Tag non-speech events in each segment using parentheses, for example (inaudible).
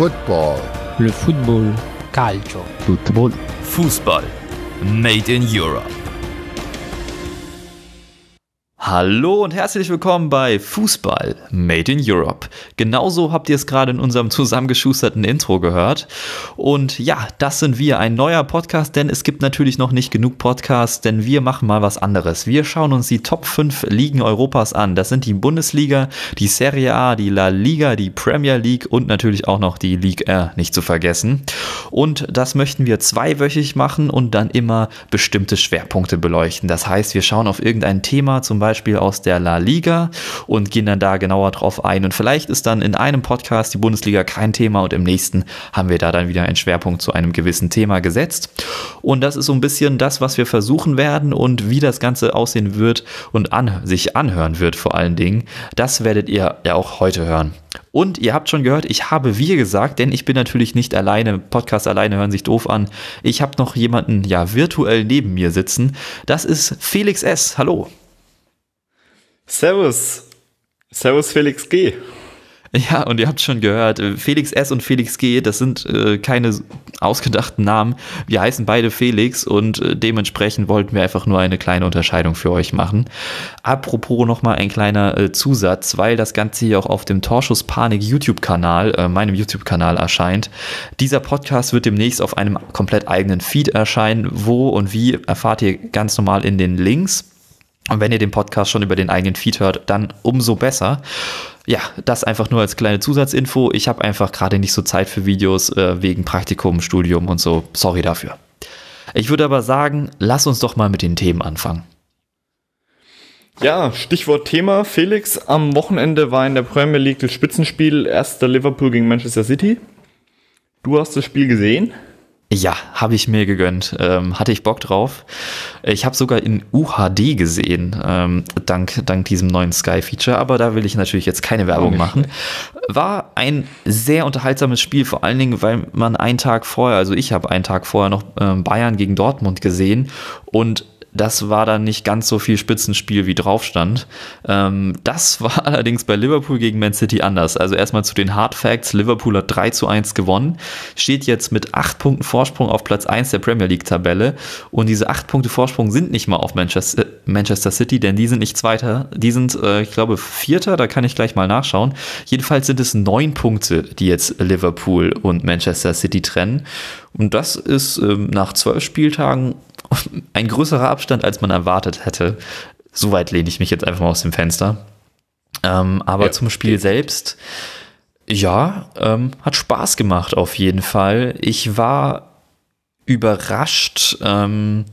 Football. Le football. Calcio. Football. Fußball. Made in Europe. Hallo und herzlich willkommen bei Fußball Made in Europe. Genauso habt ihr es gerade in unserem zusammengeschusterten Intro gehört. Und ja, das sind wir, ein neuer Podcast, denn es gibt natürlich noch nicht genug Podcasts, denn wir machen mal was anderes. Wir schauen uns die Top 5 Ligen Europas an. Das sind die Bundesliga, die Serie A, die La Liga, die Premier League und natürlich auch noch die League R nicht zu vergessen. Und das möchten wir zweiwöchig machen und dann immer bestimmte Schwerpunkte beleuchten. Das heißt, wir schauen auf irgendein Thema, zum Beispiel Beispiel aus der La Liga und gehen dann da genauer drauf ein. Und vielleicht ist dann in einem Podcast die Bundesliga kein Thema und im nächsten haben wir da dann wieder einen Schwerpunkt zu einem gewissen Thema gesetzt. Und das ist so ein bisschen das, was wir versuchen werden und wie das Ganze aussehen wird und an, sich anhören wird vor allen Dingen. Das werdet ihr ja auch heute hören. Und ihr habt schon gehört, ich habe wir gesagt, denn ich bin natürlich nicht alleine. Podcast alleine hören sich doof an. Ich habe noch jemanden ja virtuell neben mir sitzen. Das ist Felix S. Hallo. Servus. Servus Felix G. Ja, und ihr habt schon gehört, äh, Felix S und Felix G, das sind äh, keine ausgedachten Namen. Wir heißen beide Felix und äh, dementsprechend wollten wir einfach nur eine kleine Unterscheidung für euch machen. Apropos nochmal ein kleiner äh, Zusatz, weil das Ganze hier auch auf dem Torschuss Panik YouTube-Kanal, äh, meinem YouTube-Kanal erscheint. Dieser Podcast wird demnächst auf einem komplett eigenen Feed erscheinen. Wo und wie erfahrt ihr ganz normal in den Links. Und wenn ihr den Podcast schon über den eigenen Feed hört, dann umso besser. Ja, das einfach nur als kleine Zusatzinfo. Ich habe einfach gerade nicht so Zeit für Videos äh, wegen Praktikum, Studium und so. Sorry dafür. Ich würde aber sagen, lass uns doch mal mit den Themen anfangen. Ja, Stichwort Thema. Felix, am Wochenende war in der Premier League das Spitzenspiel erster Liverpool gegen Manchester City. Du hast das Spiel gesehen? Ja, habe ich mir gegönnt. Ähm, hatte ich Bock drauf. Ich habe sogar in UHD gesehen, ähm, dank, dank diesem neuen Sky-Feature, aber da will ich natürlich jetzt keine Werbung machen. War ein sehr unterhaltsames Spiel, vor allen Dingen, weil man einen Tag vorher, also ich habe einen Tag vorher noch ähm, Bayern gegen Dortmund gesehen und das war dann nicht ganz so viel Spitzenspiel, wie drauf stand. Ähm, das (laughs) war allerdings bei Liverpool gegen Man City anders. Also erstmal zu den Hard Facts. Liverpool hat 3 zu 1 gewonnen, steht jetzt mit 8 Punkten Vorsprung auf Platz 1 der Premier League-Tabelle. Und diese 8 Punkte Vorsprung sind nicht mal auf Manchester, Manchester City, denn die sind nicht Zweiter. Die sind, äh, ich glaube, Vierter. Da kann ich gleich mal nachschauen. Jedenfalls sind es 9 Punkte, die jetzt Liverpool und Manchester City trennen. Und das ist ähm, nach zwölf Spieltagen (laughs) ein größerer Abstand, als man erwartet hätte. Soweit lehne ich mich jetzt einfach mal aus dem Fenster. Ähm, aber ja. zum Spiel selbst, ja, ähm, hat Spaß gemacht auf jeden Fall. Ich war überrascht, ähm,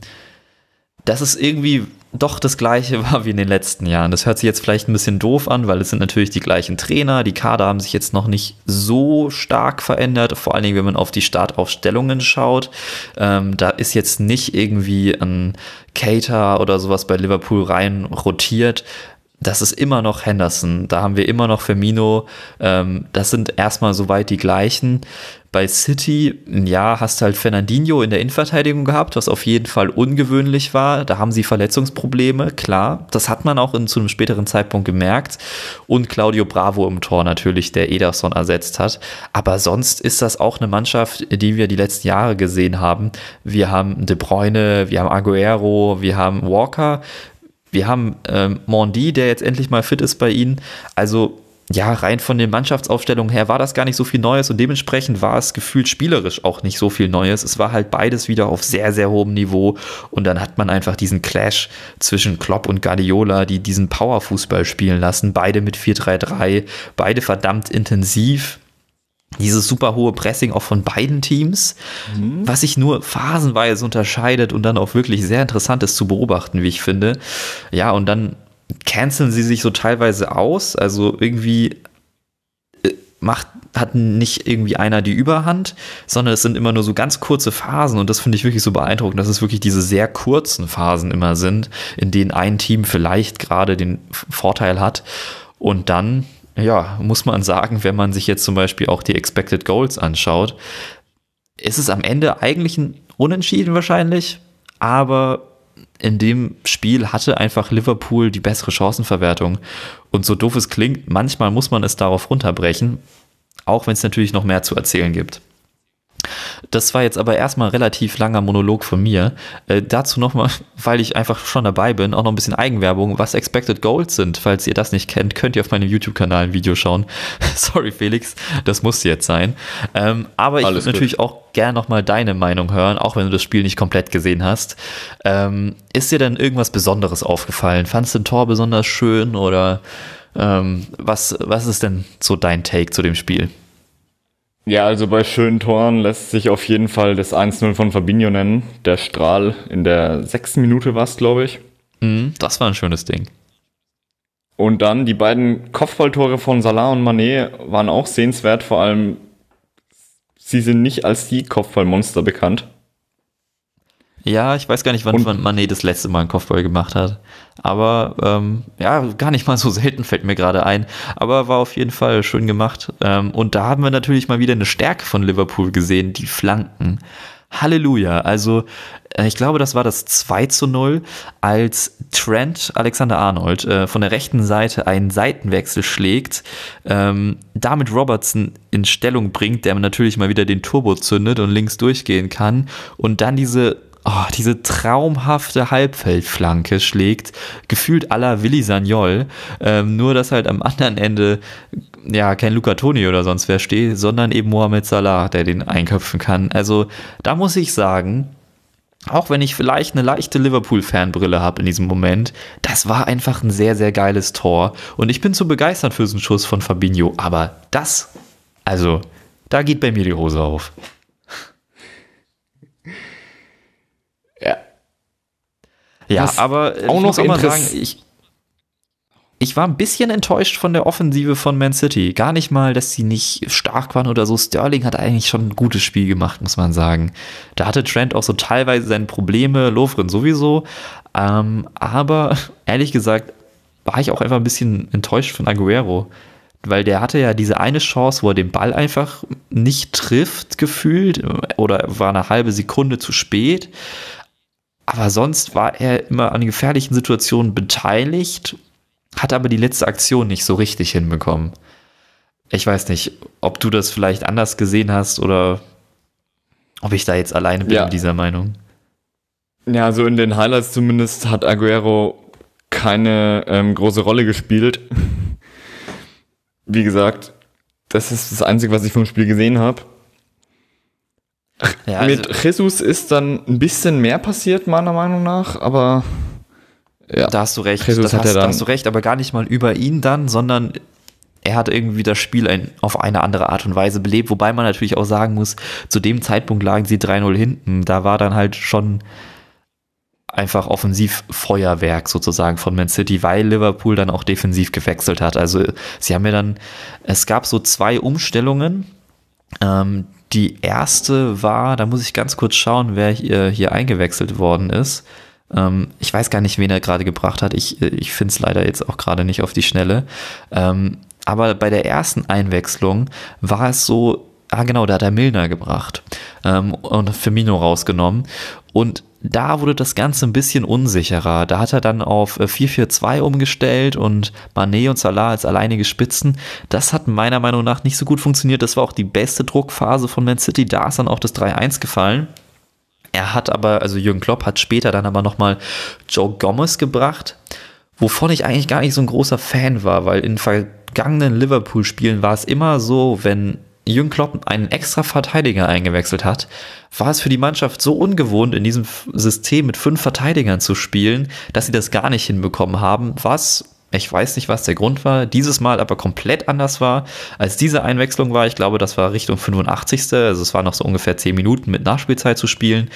dass es irgendwie doch das gleiche (laughs) war wie in den letzten Jahren. Das hört sich jetzt vielleicht ein bisschen doof an, weil es sind natürlich die gleichen Trainer. Die Kader haben sich jetzt noch nicht so stark verändert, vor allen Dingen, wenn man auf die Startaufstellungen schaut. Ähm, da ist jetzt nicht irgendwie ein Cater oder sowas bei Liverpool rein rotiert das ist immer noch Henderson. Da haben wir immer noch Firmino. Ähm, das sind erstmal soweit die gleichen. Bei City, ja, hast du halt Fernandinho in der Innenverteidigung gehabt, was auf jeden Fall ungewöhnlich war. Da haben sie Verletzungsprobleme, klar. Das hat man auch in, zu einem späteren Zeitpunkt gemerkt. Und Claudio Bravo im Tor natürlich, der Ederson ersetzt hat. Aber sonst ist das auch eine Mannschaft, die wir die letzten Jahre gesehen haben. Wir haben De Bruyne, wir haben Aguero, wir haben Walker. Wir haben ähm, Mondi, der jetzt endlich mal fit ist bei ihnen. Also ja, rein von den Mannschaftsaufstellungen her war das gar nicht so viel Neues und dementsprechend war es gefühlt spielerisch auch nicht so viel Neues. Es war halt beides wieder auf sehr, sehr hohem Niveau und dann hat man einfach diesen Clash zwischen Klopp und Guardiola, die diesen Powerfußball spielen lassen, beide mit 4-3-3, beide verdammt intensiv dieses super hohe Pressing auch von beiden Teams, mhm. was sich nur phasenweise unterscheidet und dann auch wirklich sehr interessant ist zu beobachten, wie ich finde. Ja, und dann canceln sie sich so teilweise aus, also irgendwie äh, macht hat nicht irgendwie einer die Überhand, sondern es sind immer nur so ganz kurze Phasen und das finde ich wirklich so beeindruckend, dass es wirklich diese sehr kurzen Phasen immer sind, in denen ein Team vielleicht gerade den Vorteil hat und dann ja, muss man sagen, wenn man sich jetzt zum Beispiel auch die Expected Goals anschaut, ist es am Ende eigentlich ein Unentschieden wahrscheinlich, aber in dem Spiel hatte einfach Liverpool die bessere Chancenverwertung. Und so doof es klingt, manchmal muss man es darauf runterbrechen. Auch wenn es natürlich noch mehr zu erzählen gibt. Das war jetzt aber erstmal relativ langer Monolog von mir. Äh, dazu nochmal, (laughs) weil ich einfach schon dabei bin, auch noch ein bisschen Eigenwerbung, was Expected Goals sind. Falls ihr das nicht kennt, könnt ihr auf meinem YouTube-Kanal ein Video schauen. (laughs) Sorry, Felix, das muss jetzt sein. Ähm, aber ich würde natürlich auch gerne nochmal deine Meinung hören, auch wenn du das Spiel nicht komplett gesehen hast. Ähm, ist dir denn irgendwas Besonderes aufgefallen? Fandest du ein Tor besonders schön oder ähm, was, was ist denn so dein Take zu dem Spiel? Ja, also bei schönen Toren lässt sich auf jeden Fall das 1-0 von Fabinho nennen. Der Strahl in der sechsten Minute war es, glaube ich. Mhm, das war ein schönes Ding. Und dann die beiden Kopfballtore von Salah und Manet waren auch sehenswert, vor allem sie sind nicht als die Kopfballmonster bekannt. Ja, ich weiß gar nicht, wann und, Mané das letzte Mal einen Kopfball gemacht hat. Aber ähm, ja, gar nicht mal so (laughs) selten fällt mir gerade ein. Aber war auf jeden Fall schön gemacht. Ähm, und da haben wir natürlich mal wieder eine Stärke von Liverpool gesehen, die Flanken. Halleluja. Also, äh, ich glaube, das war das 2 zu 0, als Trent Alexander Arnold äh, von der rechten Seite einen Seitenwechsel schlägt, ähm, damit Robertson in Stellung bringt, der natürlich mal wieder den Turbo zündet und links durchgehen kann und dann diese oh, diese traumhafte Halbfeldflanke schlägt, gefühlt aller Willi Sagnol, ähm, nur dass halt am anderen Ende ja kein Luca Toni oder sonst wer steht, sondern eben Mohamed Salah, der den einköpfen kann. Also da muss ich sagen, auch wenn ich vielleicht eine leichte Liverpool-Fanbrille habe in diesem Moment, das war einfach ein sehr, sehr geiles Tor. Und ich bin zu begeistert für diesen Schuss von Fabinho. Aber das, also, da geht bei mir die Hose auf. Ja, Was aber auch muss auch mal sagen, ich, ich war ein bisschen enttäuscht von der Offensive von Man City. Gar nicht mal, dass sie nicht stark waren oder so. Sterling hat eigentlich schon ein gutes Spiel gemacht, muss man sagen. Da hatte Trent auch so teilweise seine Probleme, Lovren sowieso. Ähm, aber (laughs) ehrlich gesagt war ich auch einfach ein bisschen enttäuscht von Aguero. Weil der hatte ja diese eine Chance, wo er den Ball einfach nicht trifft, gefühlt, oder war eine halbe Sekunde zu spät. Aber sonst war er immer an gefährlichen Situationen beteiligt, hat aber die letzte Aktion nicht so richtig hinbekommen. Ich weiß nicht, ob du das vielleicht anders gesehen hast oder ob ich da jetzt alleine bin ja. in dieser Meinung. Ja, also in den Highlights zumindest hat Aguero keine ähm, große Rolle gespielt. (laughs) Wie gesagt, das ist das Einzige, was ich vom Spiel gesehen habe. Ja, also Mit Jesus ist dann ein bisschen mehr passiert, meiner Meinung nach, aber ja. Da hast du recht. Jesus hat hast, da hast du recht, aber gar nicht mal über ihn dann, sondern er hat irgendwie das Spiel ein, auf eine andere Art und Weise belebt, wobei man natürlich auch sagen muss, zu dem Zeitpunkt lagen sie 3-0 hinten. Da war dann halt schon einfach Offensivfeuerwerk sozusagen von Man City, weil Liverpool dann auch defensiv gewechselt hat. Also sie haben ja dann, es gab so zwei Umstellungen, ähm, die erste war, da muss ich ganz kurz schauen, wer hier, hier eingewechselt worden ist. Ähm, ich weiß gar nicht, wen er gerade gebracht hat. Ich, ich finde es leider jetzt auch gerade nicht auf die Schnelle. Ähm, aber bei der ersten Einwechslung war es so, ah genau, da hat er Milner gebracht ähm, und Firmino rausgenommen. Und da wurde das Ganze ein bisschen unsicherer. Da hat er dann auf 4-4-2 äh, umgestellt und Manet und Salah als alleinige Spitzen. Das hat meiner Meinung nach nicht so gut funktioniert. Das war auch die beste Druckphase von Man City. Da ist dann auch das 3-1 gefallen. Er hat aber, also Jürgen Klopp hat später dann aber nochmal Joe Gomez gebracht, wovon ich eigentlich gar nicht so ein großer Fan war, weil in vergangenen Liverpool-Spielen war es immer so, wenn Jürgen Klopp einen extra Verteidiger eingewechselt hat, war es für die Mannschaft so ungewohnt, in diesem System mit fünf Verteidigern zu spielen, dass sie das gar nicht hinbekommen haben, was ich weiß nicht, was der Grund war, dieses Mal aber komplett anders war, als diese Einwechslung war. Ich glaube, das war Richtung 85. Also es war noch so ungefähr 10 Minuten mit Nachspielzeit zu spielen.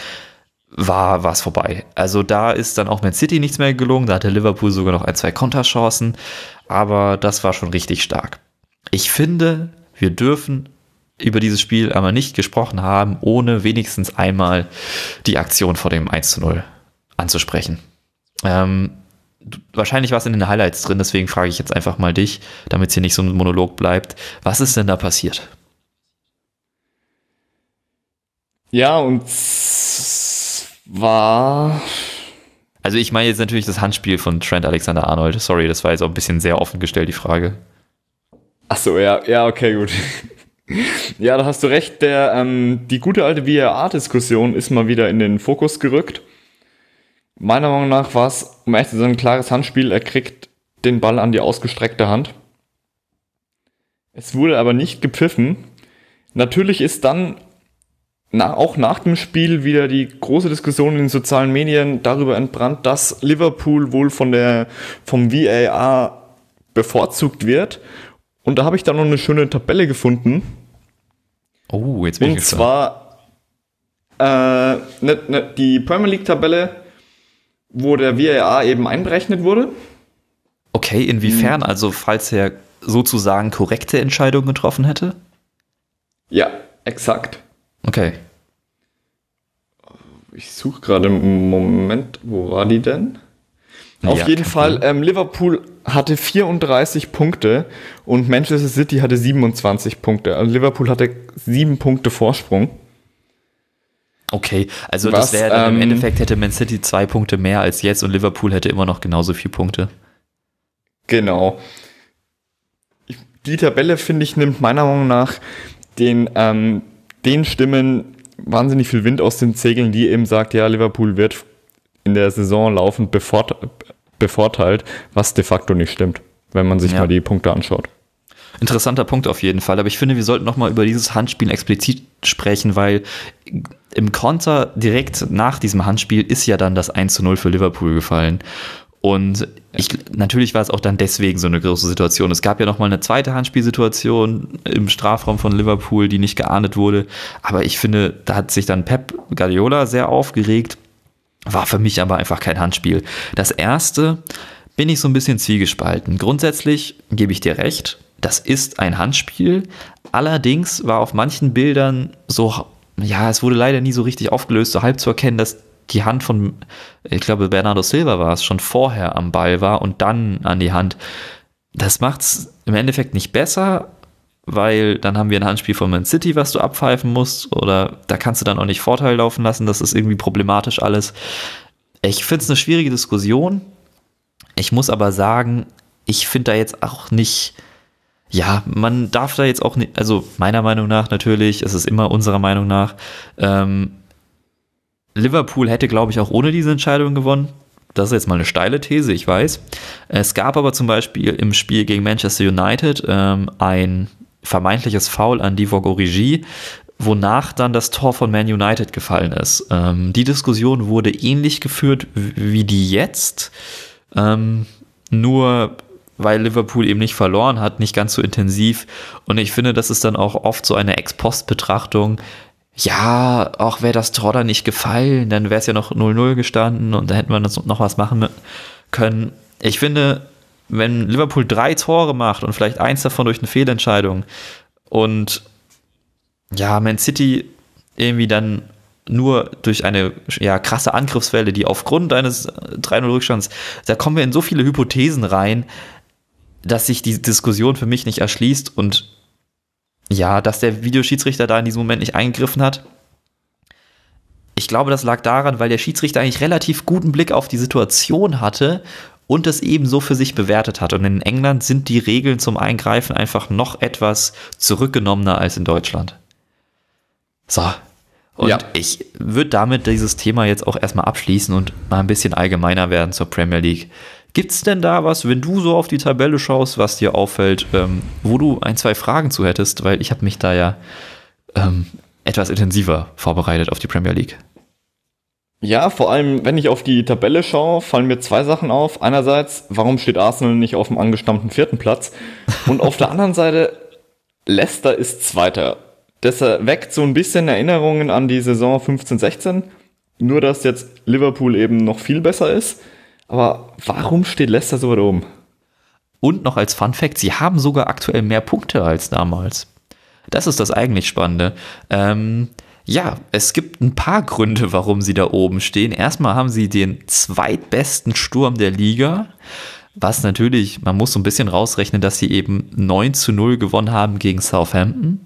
War es vorbei. Also da ist dann auch Man City nichts mehr gelungen. Da hatte Liverpool sogar noch ein, zwei Konterchancen. Aber das war schon richtig stark. Ich finde, wir dürfen über dieses Spiel aber nicht gesprochen haben, ohne wenigstens einmal die Aktion vor dem 1 zu 0 anzusprechen. Ähm, wahrscheinlich war es in den Highlights drin, deswegen frage ich jetzt einfach mal dich, damit es hier nicht so ein Monolog bleibt. Was ist denn da passiert? Ja, und war. Also ich meine jetzt natürlich das Handspiel von Trent Alexander Arnold. Sorry, das war jetzt auch ein bisschen sehr offen gestellt, die Frage. Ach so, ja, ja, okay, gut. (laughs) Ja, da hast du recht. Der, ähm, die gute alte VAR-Diskussion ist mal wieder in den Fokus gerückt. Meiner Meinung nach war es, um echt zu sein, ein klares Handspiel. Er kriegt den Ball an die ausgestreckte Hand. Es wurde aber nicht gepfiffen. Natürlich ist dann na, auch nach dem Spiel wieder die große Diskussion in den sozialen Medien darüber entbrannt, dass Liverpool wohl von der, vom VAR bevorzugt wird. Und da habe ich dann noch eine schöne Tabelle gefunden. Oh, jetzt bin Und ich zwar äh, ne, ne, die Premier League Tabelle, wo der VAR eben einberechnet wurde. Okay, inwiefern? Also, falls er sozusagen korrekte Entscheidungen getroffen hätte? Ja, exakt. Okay. Ich suche gerade einen Moment, wo war die denn? Auf Ja, jeden Fall, ähm, Liverpool hatte 34 Punkte und Manchester City hatte 27 Punkte. Also Liverpool hatte sieben Punkte Vorsprung. Okay, also Was, das wäre dann im ähm, Endeffekt hätte Man City zwei Punkte mehr als jetzt und Liverpool hätte immer noch genauso viele Punkte. Genau. Die Tabelle, finde ich, nimmt meiner Meinung nach den, ähm, den Stimmen wahnsinnig viel Wind aus den Segeln, die eben sagt, ja, Liverpool wird in der Saison laufend bevorteilt, was de facto nicht stimmt, wenn man sich Ja. mal die Punkte anschaut. Interessanter Punkt auf jeden Fall, aber ich finde, wir sollten noch mal über dieses Handspiel explizit sprechen, weil im Konter direkt nach diesem Handspiel ist ja dann das 1 zu 0 für Liverpool gefallen. Und ich, natürlich war es auch dann deswegen so eine große Situation. Es gab ja noch mal eine zweite Handspielsituation im Strafraum von Liverpool, die nicht geahndet wurde. Aber ich finde, da hat sich dann Pep Guardiola sehr aufgeregt. War für mich aber einfach kein Handspiel. Das erste bin ich so ein bisschen zwiegespalten. Grundsätzlich gebe ich dir recht, das ist ein Handspiel. Allerdings war auf manchen Bildern so, ja, es wurde leider nie so richtig aufgelöst, so halb zu erkennen, dass die Hand von, ich glaube, Bernardo Silva war es, schon vorher am Ball war und dann an die Hand. Das macht es im Endeffekt nicht besser, weil dann haben wir ein Handspiel von Man City, was du abpfeifen musst, oder da kannst du dann auch nicht Vorteil laufen lassen, das ist irgendwie problematisch alles. Ich finde es eine schwierige Diskussion. Ich muss aber sagen, ich finde da jetzt auch nicht, ja, man darf da jetzt auch nicht, also meiner Meinung nach natürlich, es ist immer unserer Meinung nach, ähm, Liverpool hätte, glaube ich, auch ohne diese Entscheidung gewonnen. Das ist jetzt mal eine steile These, ich weiß. Es gab aber zum Beispiel im Spiel gegen Manchester United ähm, ein vermeintliches Foul an Divock Origi, wonach dann das Tor von Man United gefallen ist. Ähm, die Diskussion wurde ähnlich geführt wie die jetzt, ähm, nur weil Liverpool eben nicht verloren hat, nicht ganz so intensiv. Und ich finde, das ist dann auch oft so eine Ex-Post-Betrachtung. Ja, auch wäre das Tor da nicht gefallen, dann wäre es ja noch 0-0 gestanden und da hätten wir noch was machen können. Ich finde, wenn Liverpool drei Tore macht und vielleicht eins davon durch eine Fehlentscheidung und ja, Man City irgendwie dann nur durch eine ja, krasse Angriffswelle, die aufgrund eines 3-0-Rückstands, da kommen wir in so viele Hypothesen rein, dass sich die Diskussion für mich nicht erschließt und ja, dass der Videoschiedsrichter da in diesem Moment nicht eingegriffen hat. Ich glaube, das lag daran, weil der Schiedsrichter eigentlich relativ guten Blick auf die Situation hatte und es eben so für sich bewertet hat. Und in England sind die Regeln zum Eingreifen einfach noch etwas zurückgenommener als in Deutschland. So. Und Ja. ich würde damit dieses Thema jetzt auch erstmal abschließen und mal ein bisschen allgemeiner werden zur Premier League. Gibt es denn da was, wenn du so auf die Tabelle schaust, was dir auffällt, ähm, wo du ein, zwei Fragen zu hättest? Weil ich habe mich da ja ähm, etwas intensiver vorbereitet auf die Premier League. Ja, vor allem, wenn ich auf die Tabelle schaue, fallen mir zwei Sachen auf. Einerseits, warum steht Arsenal nicht auf dem angestammten vierten Platz? Und auf der anderen Seite, Leicester ist Zweiter. Das weckt so ein bisschen Erinnerungen an die Saison 15-16. Nur, dass jetzt Liverpool eben noch viel besser ist. Aber warum steht Leicester so weit oben? Und noch als Fun Fact, sie haben sogar aktuell mehr Punkte als damals. Das ist das eigentlich Spannende. Ähm, ja, es gibt ein paar Gründe, warum sie da oben stehen. Erstmal haben sie den zweitbesten Sturm der Liga, was natürlich, man muss so ein bisschen rausrechnen, dass sie eben 9 zu 0 gewonnen haben gegen Southampton.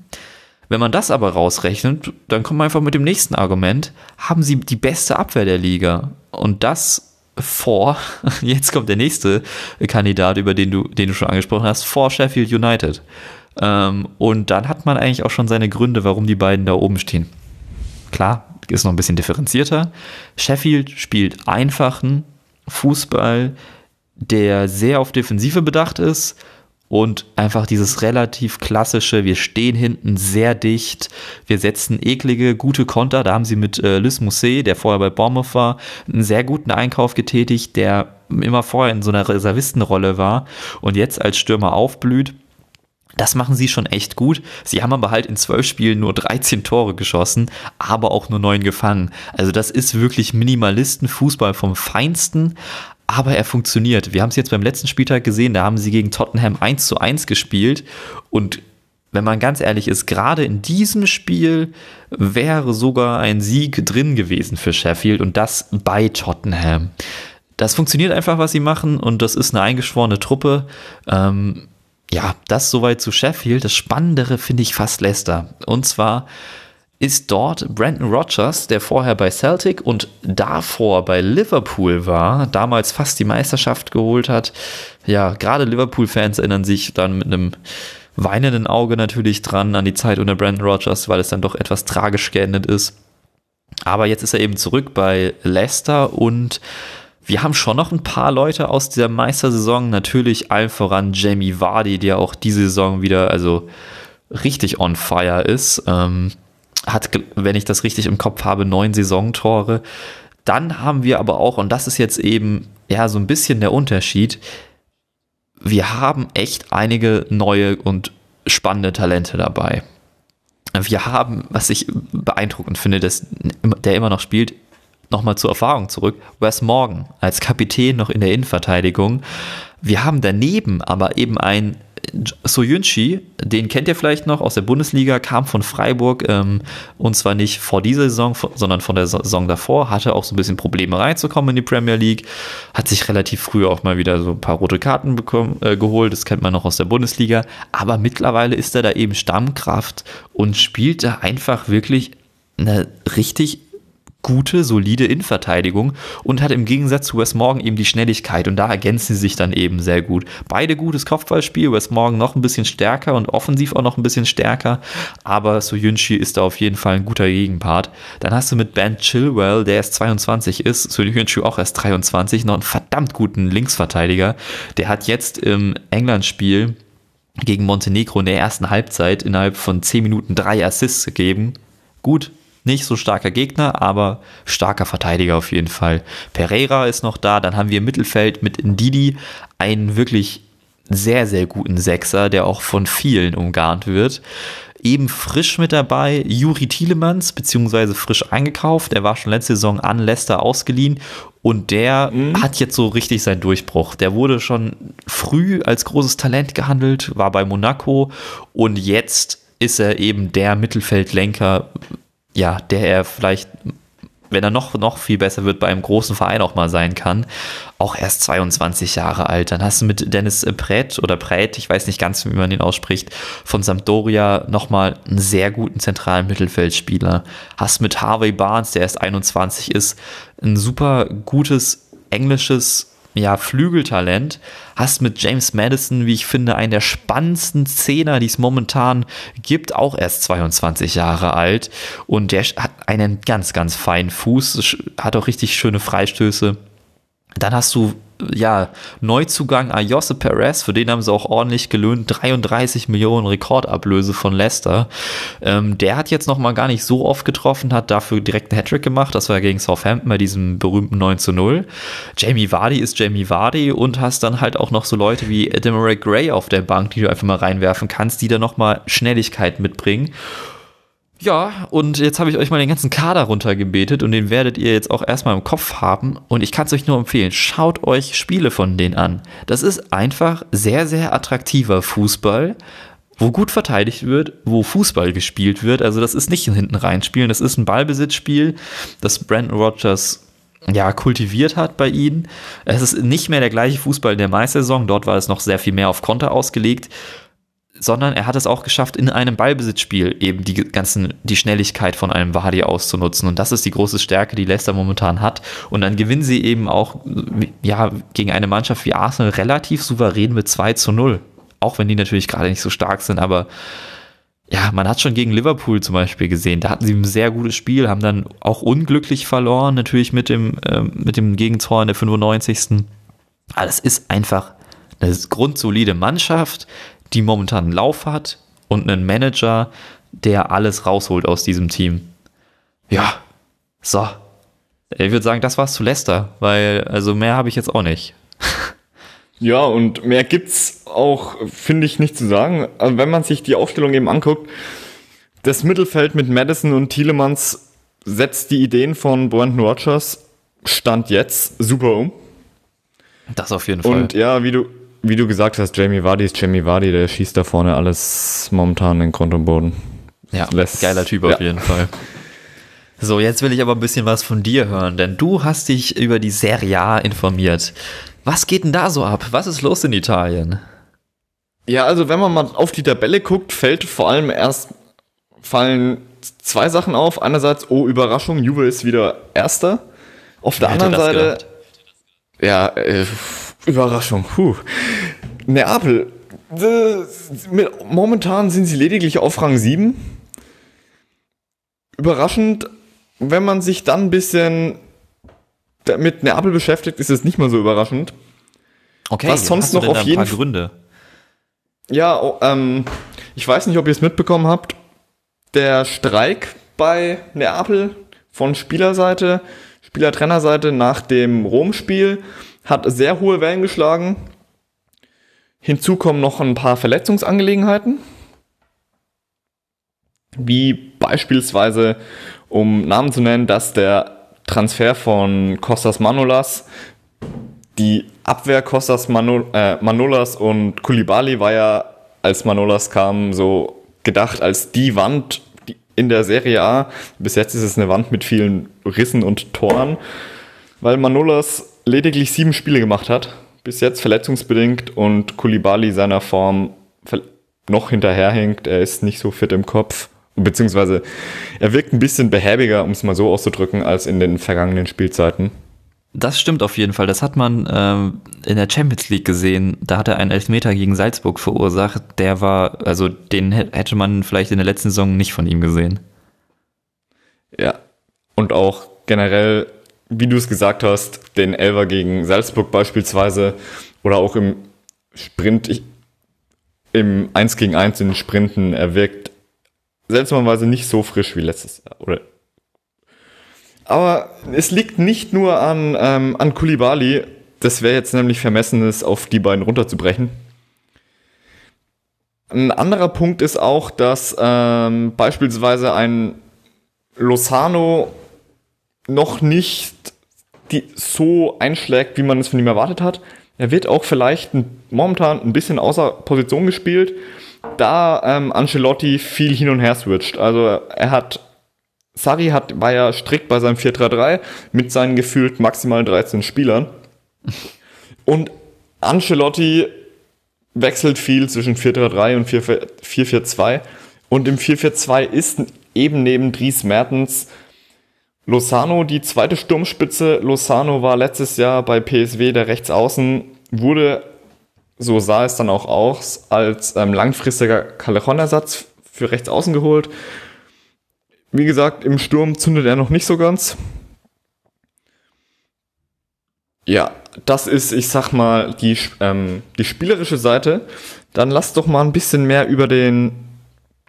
Wenn man das aber rausrechnet, dann kommt man einfach mit dem nächsten Argument, haben sie die beste Abwehr der Liga. Und das vor, (laughs) jetzt kommt der nächste Kandidat, über den du, den du schon angesprochen hast, vor Sheffield United. Ähm, und dann hat man eigentlich auch schon seine Gründe, warum die beiden da oben stehen. Klar, ist noch ein bisschen differenzierter. Sheffield spielt einfachen Fußball, der sehr auf Defensive bedacht ist und einfach dieses relativ klassische, wir stehen hinten sehr dicht, wir setzen eklige, gute Konter, da haben sie mit äh, Lys Mousset, der vorher bei Bournemouth war, einen sehr guten Einkauf getätigt, der immer vorher in so einer Reservistenrolle war und jetzt als Stürmer aufblüht. Das machen sie schon echt gut. Sie haben aber halt in zwölf Spielen nur 13 Tore geschossen, aber auch nur neun gefangen. Also das ist wirklich Minimalisten-Fußball vom Feinsten aber er funktioniert. Wir haben es jetzt beim letzten Spieltag gesehen, da haben sie gegen Tottenham 1 zu 1 gespielt und wenn man ganz ehrlich ist, gerade in diesem Spiel wäre sogar ein Sieg drin gewesen für Sheffield und das bei Tottenham. Das funktioniert einfach, was sie machen und das ist eine eingeschworene Truppe. Ähm, ja, das soweit zu Sheffield. Das Spannendere finde ich fast Leicester. Und zwar ist dort Brandon Rogers, der vorher bei Celtic und davor bei Liverpool war, damals fast die Meisterschaft geholt hat. Ja, gerade Liverpool-Fans erinnern sich dann mit einem weinenden Auge natürlich dran an die Zeit unter Brandon Rogers, weil es dann doch etwas tragisch geendet ist. Aber jetzt ist er eben zurück bei Leicester und wir haben schon noch ein paar Leute aus dieser Meistersaison. Natürlich allen voran Jamie Vardy, der auch diese Saison wieder also richtig on fire ist. Ähm, hat, wenn ich das richtig im Kopf habe, neun Saisontore. Dann haben wir aber auch, und das ist jetzt eben ja so ein bisschen der Unterschied, wir haben echt einige neue und spannende Talente dabei. Wir haben, was ich beeindruckend finde, dass der immer noch spielt, nochmal zur Erfahrung zurück, Wes Morgan als Kapitän noch in der Innenverteidigung. Wir haben daneben aber eben einen Soyunchi, den kennt ihr vielleicht noch aus der Bundesliga, kam von Freiburg ähm, und zwar nicht vor dieser Saison, sondern von der Saison davor, hatte auch so ein bisschen Probleme reinzukommen in die Premier League, hat sich relativ früh auch mal wieder so ein paar rote Karten bekommen, äh, geholt, das kennt man noch aus der Bundesliga, aber mittlerweile ist er da eben Stammkraft und spielt da einfach wirklich eine richtig gute, solide Innenverteidigung und hat im Gegensatz zu Wes Morgan eben die Schnelligkeit und da ergänzen sie sich dann eben sehr gut. Beide gutes Kopfballspiel, Wes Morgan noch ein bisschen stärker und offensiv auch noch ein bisschen stärker, aber Soyunchi ist da auf jeden Fall ein guter Gegenpart. Dann hast du mit Ben Chilwell, der erst 22 ist, Soyunchi auch erst 23, noch einen verdammt guten Linksverteidiger. Der hat jetzt im England-Spiel gegen Montenegro in der ersten Halbzeit innerhalb von 10 Minuten drei Assists gegeben. Gut, nicht so starker Gegner, aber starker Verteidiger auf jeden Fall. Pereira ist noch da. Dann haben wir im Mittelfeld mit Ndidi einen wirklich sehr, sehr guten Sechser, der auch von vielen umgarnt wird. Eben frisch mit dabei Juri Tielemans, beziehungsweise frisch eingekauft. Der war schon letzte Saison an Leicester ausgeliehen und der mhm. hat jetzt so richtig seinen Durchbruch. Der wurde schon früh als großes Talent gehandelt, war bei Monaco und jetzt ist er eben der Mittelfeldlenker, ja, der er vielleicht, wenn er noch, noch viel besser wird, bei einem großen Verein auch mal sein kann, auch erst 22 Jahre alt. Dann hast du mit Dennis Brett oder Brett, ich weiß nicht ganz, wie man ihn ausspricht, von Sampdoria nochmal einen sehr guten zentralen Mittelfeldspieler. Hast mit Harvey Barnes, der erst 21 ist, ein super gutes englisches ja, Flügeltalent, hast mit James Madison, wie ich finde, einen der spannendsten Zehner, die es momentan gibt, auch erst 22 Jahre alt und der hat einen ganz, ganz feinen Fuß, hat auch richtig schöne Freistöße. Dann hast du ja, Neuzugang Ayose Perez, für den haben sie auch ordentlich gelöhnt, 33 Millionen Rekordablöse von Leicester. Ähm, der hat jetzt nochmal gar nicht so oft getroffen, hat dafür direkt einen Hattrick gemacht, das war gegen Southampton bei diesem berühmten 9 zu 0. Jamie Vardy ist Jamie Vardy und hast dann halt auch noch so Leute wie Demarai Gray auf der Bank, die du einfach mal reinwerfen kannst, die da nochmal Schnelligkeit mitbringen. Ja, und jetzt habe ich euch mal den ganzen Kader runtergebetet und den werdet ihr jetzt auch erstmal im Kopf haben. Und ich kann es euch nur empfehlen, schaut euch Spiele von denen an. Das ist einfach sehr, sehr attraktiver Fußball, wo gut verteidigt wird, wo Fußball gespielt wird. Also das ist nicht hinten reinspielen, das ist ein Ballbesitzspiel, das Brandon Rogers ja, kultiviert hat bei ihnen. Es ist nicht mehr der gleiche Fußball in der Meistersaison, dort war es noch sehr viel mehr auf Konter ausgelegt sondern er hat es auch geschafft, in einem Ballbesitzspiel eben die ganzen, die Schnelligkeit von einem Wadi auszunutzen. Und das ist die große Stärke, die Leicester momentan hat. Und dann gewinnen sie eben auch, ja, gegen eine Mannschaft wie Arsenal relativ souverän mit 2 zu 0. auch wenn die natürlich gerade nicht so stark sind, aber ja, man hat schon gegen Liverpool zum Beispiel gesehen, da hatten sie ein sehr gutes Spiel, haben dann auch unglücklich verloren, natürlich mit dem, äh, mit dem Gegentor in der 95. Aber das ist einfach eine grundsolide Mannschaft, die momentan einen Lauf hat und einen Manager, der alles rausholt aus diesem Team. Ja, so. Ich würde sagen, das war's zu Leicester, weil also mehr habe ich jetzt auch nicht. (laughs) Ja, und mehr gibt's auch, finde ich, nicht zu sagen. Also wenn man sich die Aufstellung eben anguckt, das Mittelfeld mit Madison und Thielemanns setzt die Ideen von Brandon Rogers Stand jetzt super um. Das auf jeden Fall. Und ja, wie du, wie du gesagt hast, Jamie Vardy ist Jamie Vardy, der schießt da vorne alles momentan in Grund und Boden. Ja, Lässt, geiler Typ auf ja. jeden Fall. So, jetzt will ich aber ein bisschen was von dir hören, denn du hast dich über die Serie A informiert. Was geht denn da so ab? Was ist los in Italien? Ja, also wenn man mal auf die Tabelle guckt, fällt vor allem erst fallen zwei Sachen auf. Einerseits, oh Überraschung, Juve ist wieder Erster. Auf der anderen Seite, gedacht? ja, äh, Überraschung. Puh. Neapel. Momentan sind sie lediglich auf Rang 7. Überraschend, wenn man sich dann ein bisschen mit Neapel beschäftigt, ist es nicht mal so überraschend. Okay, was sonst noch auf jeden Fall. Gründe. Ja, oh, ähm, ich weiß nicht, ob ihr es mitbekommen habt. Der Streik bei Neapel von Spielerseite, Spielertrainerseite nach dem Rom-Spiel hat sehr hohe Wellen geschlagen. Hinzu kommen noch ein paar Verletzungsangelegenheiten, wie beispielsweise, um Namen zu nennen, dass der Transfer von Kostas Manolas, die Abwehr Kostas Manol äh, Manolas und Kulibali war ja, als Manolas kam, so gedacht als die Wand in der Serie A. Bis jetzt ist es eine Wand mit vielen Rissen und Toren, weil Manolas lediglich sieben Spiele gemacht hat, bis jetzt verletzungsbedingt und Kulibali seiner Form noch hinterherhinkt. Er ist nicht so fit im Kopf, beziehungsweise er wirkt ein bisschen behäbiger, um es mal so auszudrücken, als in den vergangenen Spielzeiten. Das stimmt auf jeden Fall. Das hat man ähm, in der Champions League gesehen. Da hat er einen Elfmeter gegen Salzburg verursacht. Der war, also den hätte man vielleicht in der letzten Saison nicht von ihm gesehen. Ja. Und auch generell wie du es gesagt hast, den Elver gegen Salzburg beispielsweise oder auch im Sprint, ich, im 1 gegen 1 in den Sprinten, er wirkt seltsamerweise nicht so frisch wie letztes Jahr. Oder aber es liegt nicht nur an, ähm, an Kulibali, das wäre jetzt nämlich vermessenes, auf die beiden runterzubrechen. Ein anderer Punkt ist auch, dass ähm, beispielsweise ein Lozano noch nicht die so einschlägt, wie man es von ihm erwartet hat. Er wird auch vielleicht ein, momentan ein bisschen außer Position gespielt, da ähm, Ancelotti viel hin und her switcht. Also er hat, Sari hat, war ja strikt bei seinem 4-3-3 mit seinen gefühlt maximal 13 Spielern. Und Ancelotti wechselt viel zwischen 4-3-3 und 4-4-2. Und im 4-4-2 ist eben neben Dries Mertens Lozano, die zweite Sturmspitze. Lozano war letztes Jahr bei PSW der Rechtsaußen, wurde, so sah es dann auch aus, als ähm, langfristiger Callejon-Ersatz für Rechtsaußen geholt. Wie gesagt, im Sturm zündet er noch nicht so ganz. Ja, das ist, ich sag mal, die, ähm, die spielerische Seite. Dann lass doch mal ein bisschen mehr über den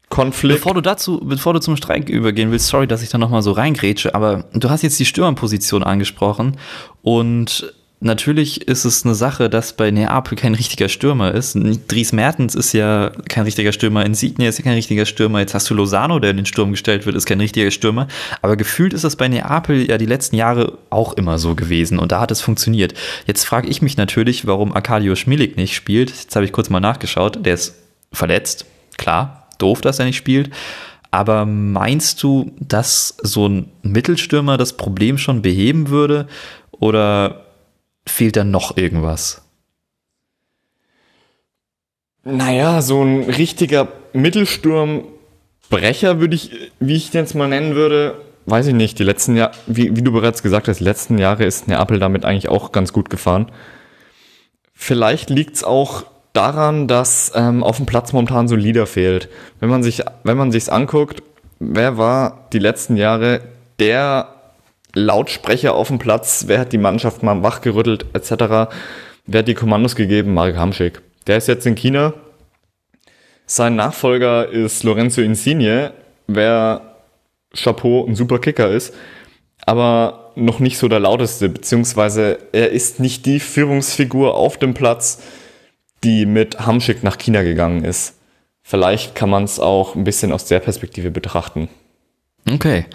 Konflikt. Bevor du dazu, bevor du zum Streik übergehen willst, sorry, dass ich da nochmal so reingrätsche, aber du hast jetzt die Stürmerposition angesprochen und natürlich ist es eine Sache, dass bei Neapel kein richtiger Stürmer ist. Dries Mertens ist ja kein richtiger Stürmer, Insigne ist ja kein richtiger Stürmer, jetzt hast du Lozano, der in den Sturm gestellt wird, ist kein richtiger Stürmer, aber gefühlt ist das bei Neapel ja die letzten Jahre auch immer so gewesen und da hat es funktioniert. Jetzt frage ich mich natürlich, warum Arkadio Schmilik nicht spielt. Jetzt habe ich kurz mal nachgeschaut, der ist verletzt, klar, doof, dass er nicht spielt. Aber meinst du, dass so ein Mittelstürmer das Problem schon beheben würde? Oder fehlt da noch irgendwas? Naja, so ein richtiger Mittelsturmbrecher würde ich, wie ich den jetzt mal nennen würde, weiß ich nicht. Die letzten Jahre, wie, wie du bereits gesagt hast, die letzten Jahre ist Neapel damit eigentlich auch ganz gut gefahren. Vielleicht liegt es auch daran, dass ähm, auf dem Platz momentan so Leader fehlt. Wenn man sich, wenn man sich's anguckt, wer war die letzten Jahre der Lautsprecher auf dem Platz? Wer hat die Mannschaft mal wachgerüttelt etc.? Wer hat die Kommandos gegeben? Marek Hamschick. Der ist jetzt in China. Sein Nachfolger ist Lorenzo Insigne, wer Chapeau ein super Kicker ist, aber noch nicht so der lauteste, beziehungsweise er ist nicht die Führungsfigur auf dem Platz, die mit Hamschick nach China gegangen ist. Vielleicht kann man es auch ein bisschen aus der Perspektive betrachten. Okay.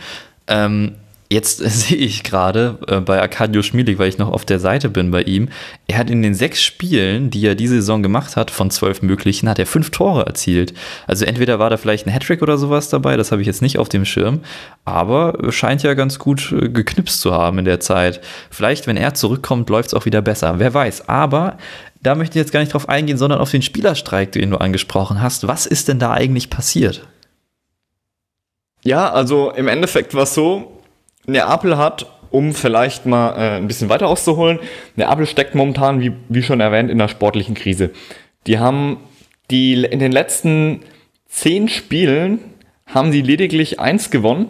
Ähm, Jetzt (laughs) sehe ich gerade äh, bei Arkadio Schmielig, weil ich noch auf der Seite bin bei ihm, er hat in den sechs Spielen, die er diese Saison gemacht hat, von zwölf möglichen, hat er fünf Tore erzielt. Also entweder war da vielleicht ein Hattrick oder sowas dabei, das habe ich jetzt nicht auf dem Schirm, aber scheint ja ganz gut äh, geknipst zu haben in der Zeit. Vielleicht, wenn er zurückkommt, läuft es auch wieder besser. Wer weiß. Aber da möchte ich jetzt gar nicht drauf eingehen, sondern auf den Spielerstreik, den du angesprochen hast. Was ist denn da eigentlich passiert? Ja, also im Endeffekt war es so, Neapel hat, um vielleicht mal äh, ein bisschen weiter auszuholen, Neapel steckt momentan, wie, wie schon erwähnt, in einer sportlichen Krise. Die haben die in den letzten zehn Spielen haben sie lediglich eins gewonnen,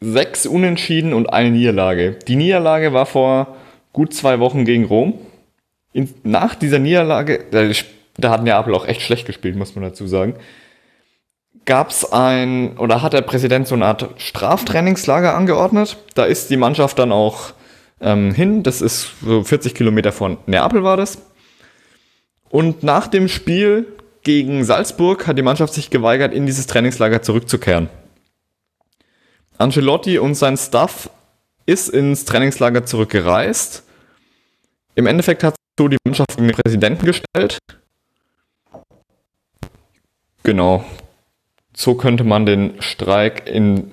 sechs Unentschieden und eine Niederlage. Die Niederlage war vor gut zwei Wochen gegen Rom. In, nach dieser Niederlage, da, da hat Neapel auch echt schlecht gespielt, muss man dazu sagen gab es ein, oder hat der Präsident so eine Art Straftrainingslager angeordnet. Da ist die Mannschaft dann auch ähm, hin. Das ist so 40 Kilometer von Neapel war das. Und nach dem Spiel gegen Salzburg hat die Mannschaft sich geweigert, in dieses Trainingslager zurückzukehren. Ancelotti und sein Staff ist ins Trainingslager zurückgereist. Im Endeffekt hat so die Mannschaft gegen den Präsidenten gestellt. Genau, so könnte man den Streik in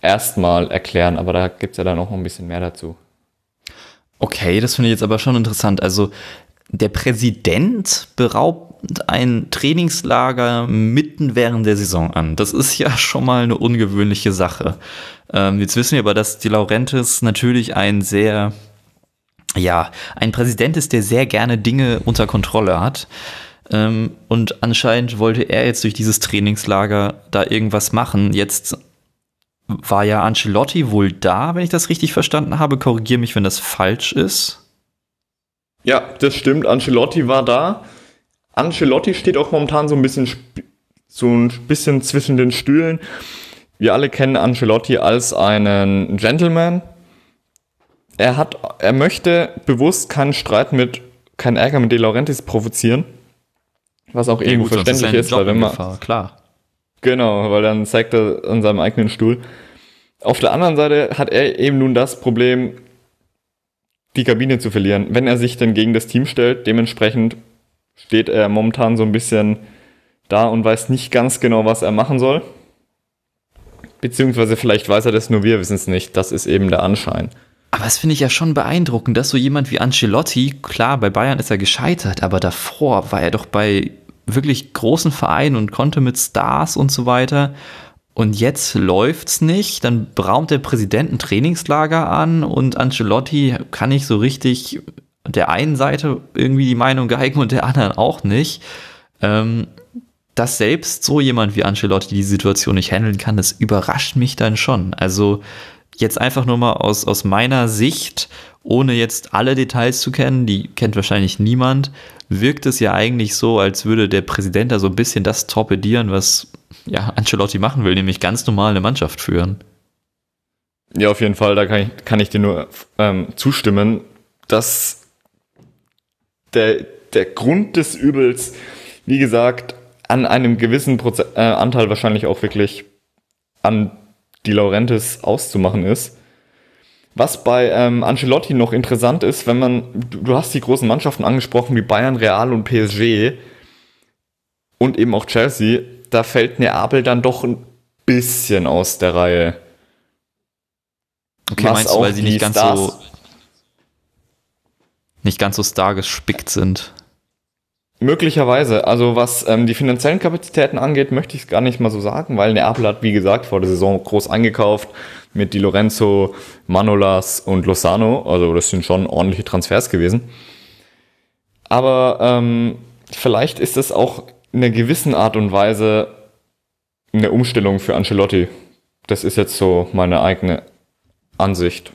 erstmal erklären, aber da gibt es ja dann noch ein bisschen mehr dazu. Okay, das finde ich jetzt aber schon interessant. Also der Präsident beraubt ein Trainingslager mitten während der Saison an. Das ist ja (laughs) schon mal eine ungewöhnliche Sache. Ähm, jetzt wissen wir aber, dass die Laurentis natürlich ein sehr, ja, ein Präsident ist, der sehr gerne Dinge unter Kontrolle hat. Ähm, und anscheinend wollte er jetzt durch dieses Trainingslager da irgendwas machen. Jetzt war ja Ancelotti wohl da, wenn ich das richtig verstanden habe. Korrigiere mich, wenn das falsch ist. Ja, das stimmt. Ancelotti war da. Ancelotti steht auch momentan so ein bisschen, so ein bisschen zwischen den Stühlen. Wir alle kennen Ancelotti als einen Gentleman. Er hat, er möchte bewusst keinen Streit mit, keinen Ärger mit De Laurentiis provozieren. Was auch ja, irgendwo gut, verständlich ist, ist weil wenn man. Gefahr, klar. Genau, weil dann zeigt er an seinem eigenen Stuhl. Auf der anderen Seite hat er eben nun das Problem, die Kabine zu verlieren. Wenn er sich dann gegen das Team stellt, dementsprechend steht er momentan so ein bisschen da und weiß nicht ganz genau, was er machen soll. Beziehungsweise vielleicht weiß er das, nur wir wissen es nicht. Das ist eben der Anschein. Aber das finde ich ja schon beeindruckend, dass so jemand wie Ancelotti, klar, bei Bayern ist er gescheitert, aber davor war er doch bei wirklich großen Vereinen und konnte mit Stars und so weiter. Und jetzt läuft's nicht, dann braucht der Präsident ein Trainingslager an und Ancelotti kann nicht so richtig der einen Seite irgendwie die Meinung geigen und der anderen auch nicht. Ähm, dass selbst so jemand wie Ancelotti die Situation nicht handeln kann, das überrascht mich dann schon. Also jetzt einfach nur mal aus, aus meiner Sicht, ohne jetzt alle Details zu kennen, die kennt wahrscheinlich niemand, wirkt es ja eigentlich so, als würde der Präsident da so ein bisschen das torpedieren, was ja, Ancelotti machen will, nämlich ganz normal eine Mannschaft führen. Ja, auf jeden Fall, da kann ich, kann ich dir nur ähm, zustimmen, dass der, der Grund des Übels, wie gesagt, an einem gewissen Proze äh, Anteil wahrscheinlich auch wirklich an die Laurentis auszumachen ist. Was bei ähm, Ancelotti noch interessant ist, wenn man, du, du hast die großen Mannschaften angesprochen wie Bayern, Real und PSG und eben auch Chelsea, da fällt Neapel dann doch ein bisschen aus der Reihe. Okay, Was meinst du, weil sie nicht ganz Stars so nicht ganz so star gespickt sind? Möglicherweise. Also was ähm, die finanziellen Kapazitäten angeht, möchte ich es gar nicht mal so sagen, weil Neapel hat, wie gesagt, vor der Saison groß eingekauft mit Di Lorenzo, Manolas und Lozano. Also das sind schon ordentliche Transfers gewesen. Aber ähm, vielleicht ist es auch in einer gewissen Art und Weise eine Umstellung für Ancelotti. Das ist jetzt so meine eigene Ansicht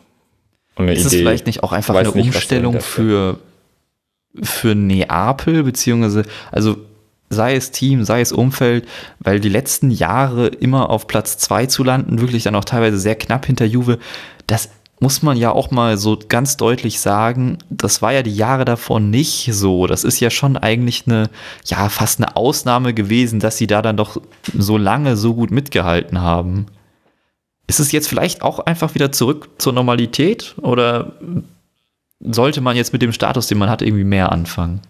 und eine ist Idee. Ist es vielleicht nicht auch einfach eine nicht, Umstellung für für Neapel, beziehungsweise, also sei es Team, sei es Umfeld, weil die letzten Jahre immer auf Platz 2 zu landen, wirklich dann auch teilweise sehr knapp hinter Juve, das muss man ja auch mal so ganz deutlich sagen, das war ja die Jahre davor nicht so. Das ist ja schon eigentlich eine, ja, fast eine Ausnahme gewesen, dass sie da dann doch so lange so gut mitgehalten haben. Ist es jetzt vielleicht auch einfach wieder zurück zur Normalität oder sollte man jetzt mit dem Status, den man hat, irgendwie mehr anfangen?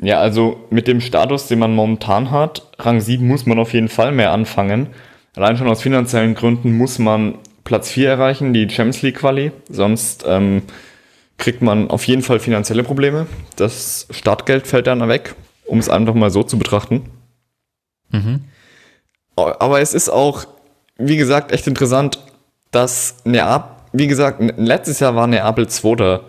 Ja, also mit dem Status, den man momentan hat, Rang 7 muss man auf jeden Fall mehr anfangen. Allein schon aus finanziellen Gründen muss man Platz 4 erreichen, die Champions League Quali. Sonst ähm, kriegt man auf jeden Fall finanzielle Probleme. Das Startgeld fällt dann weg, um es einfach mal so zu betrachten. Mhm. Aber es ist auch, wie gesagt, echt interessant, dass Neapel wie gesagt, letztes Jahr war Neapel Zweiter,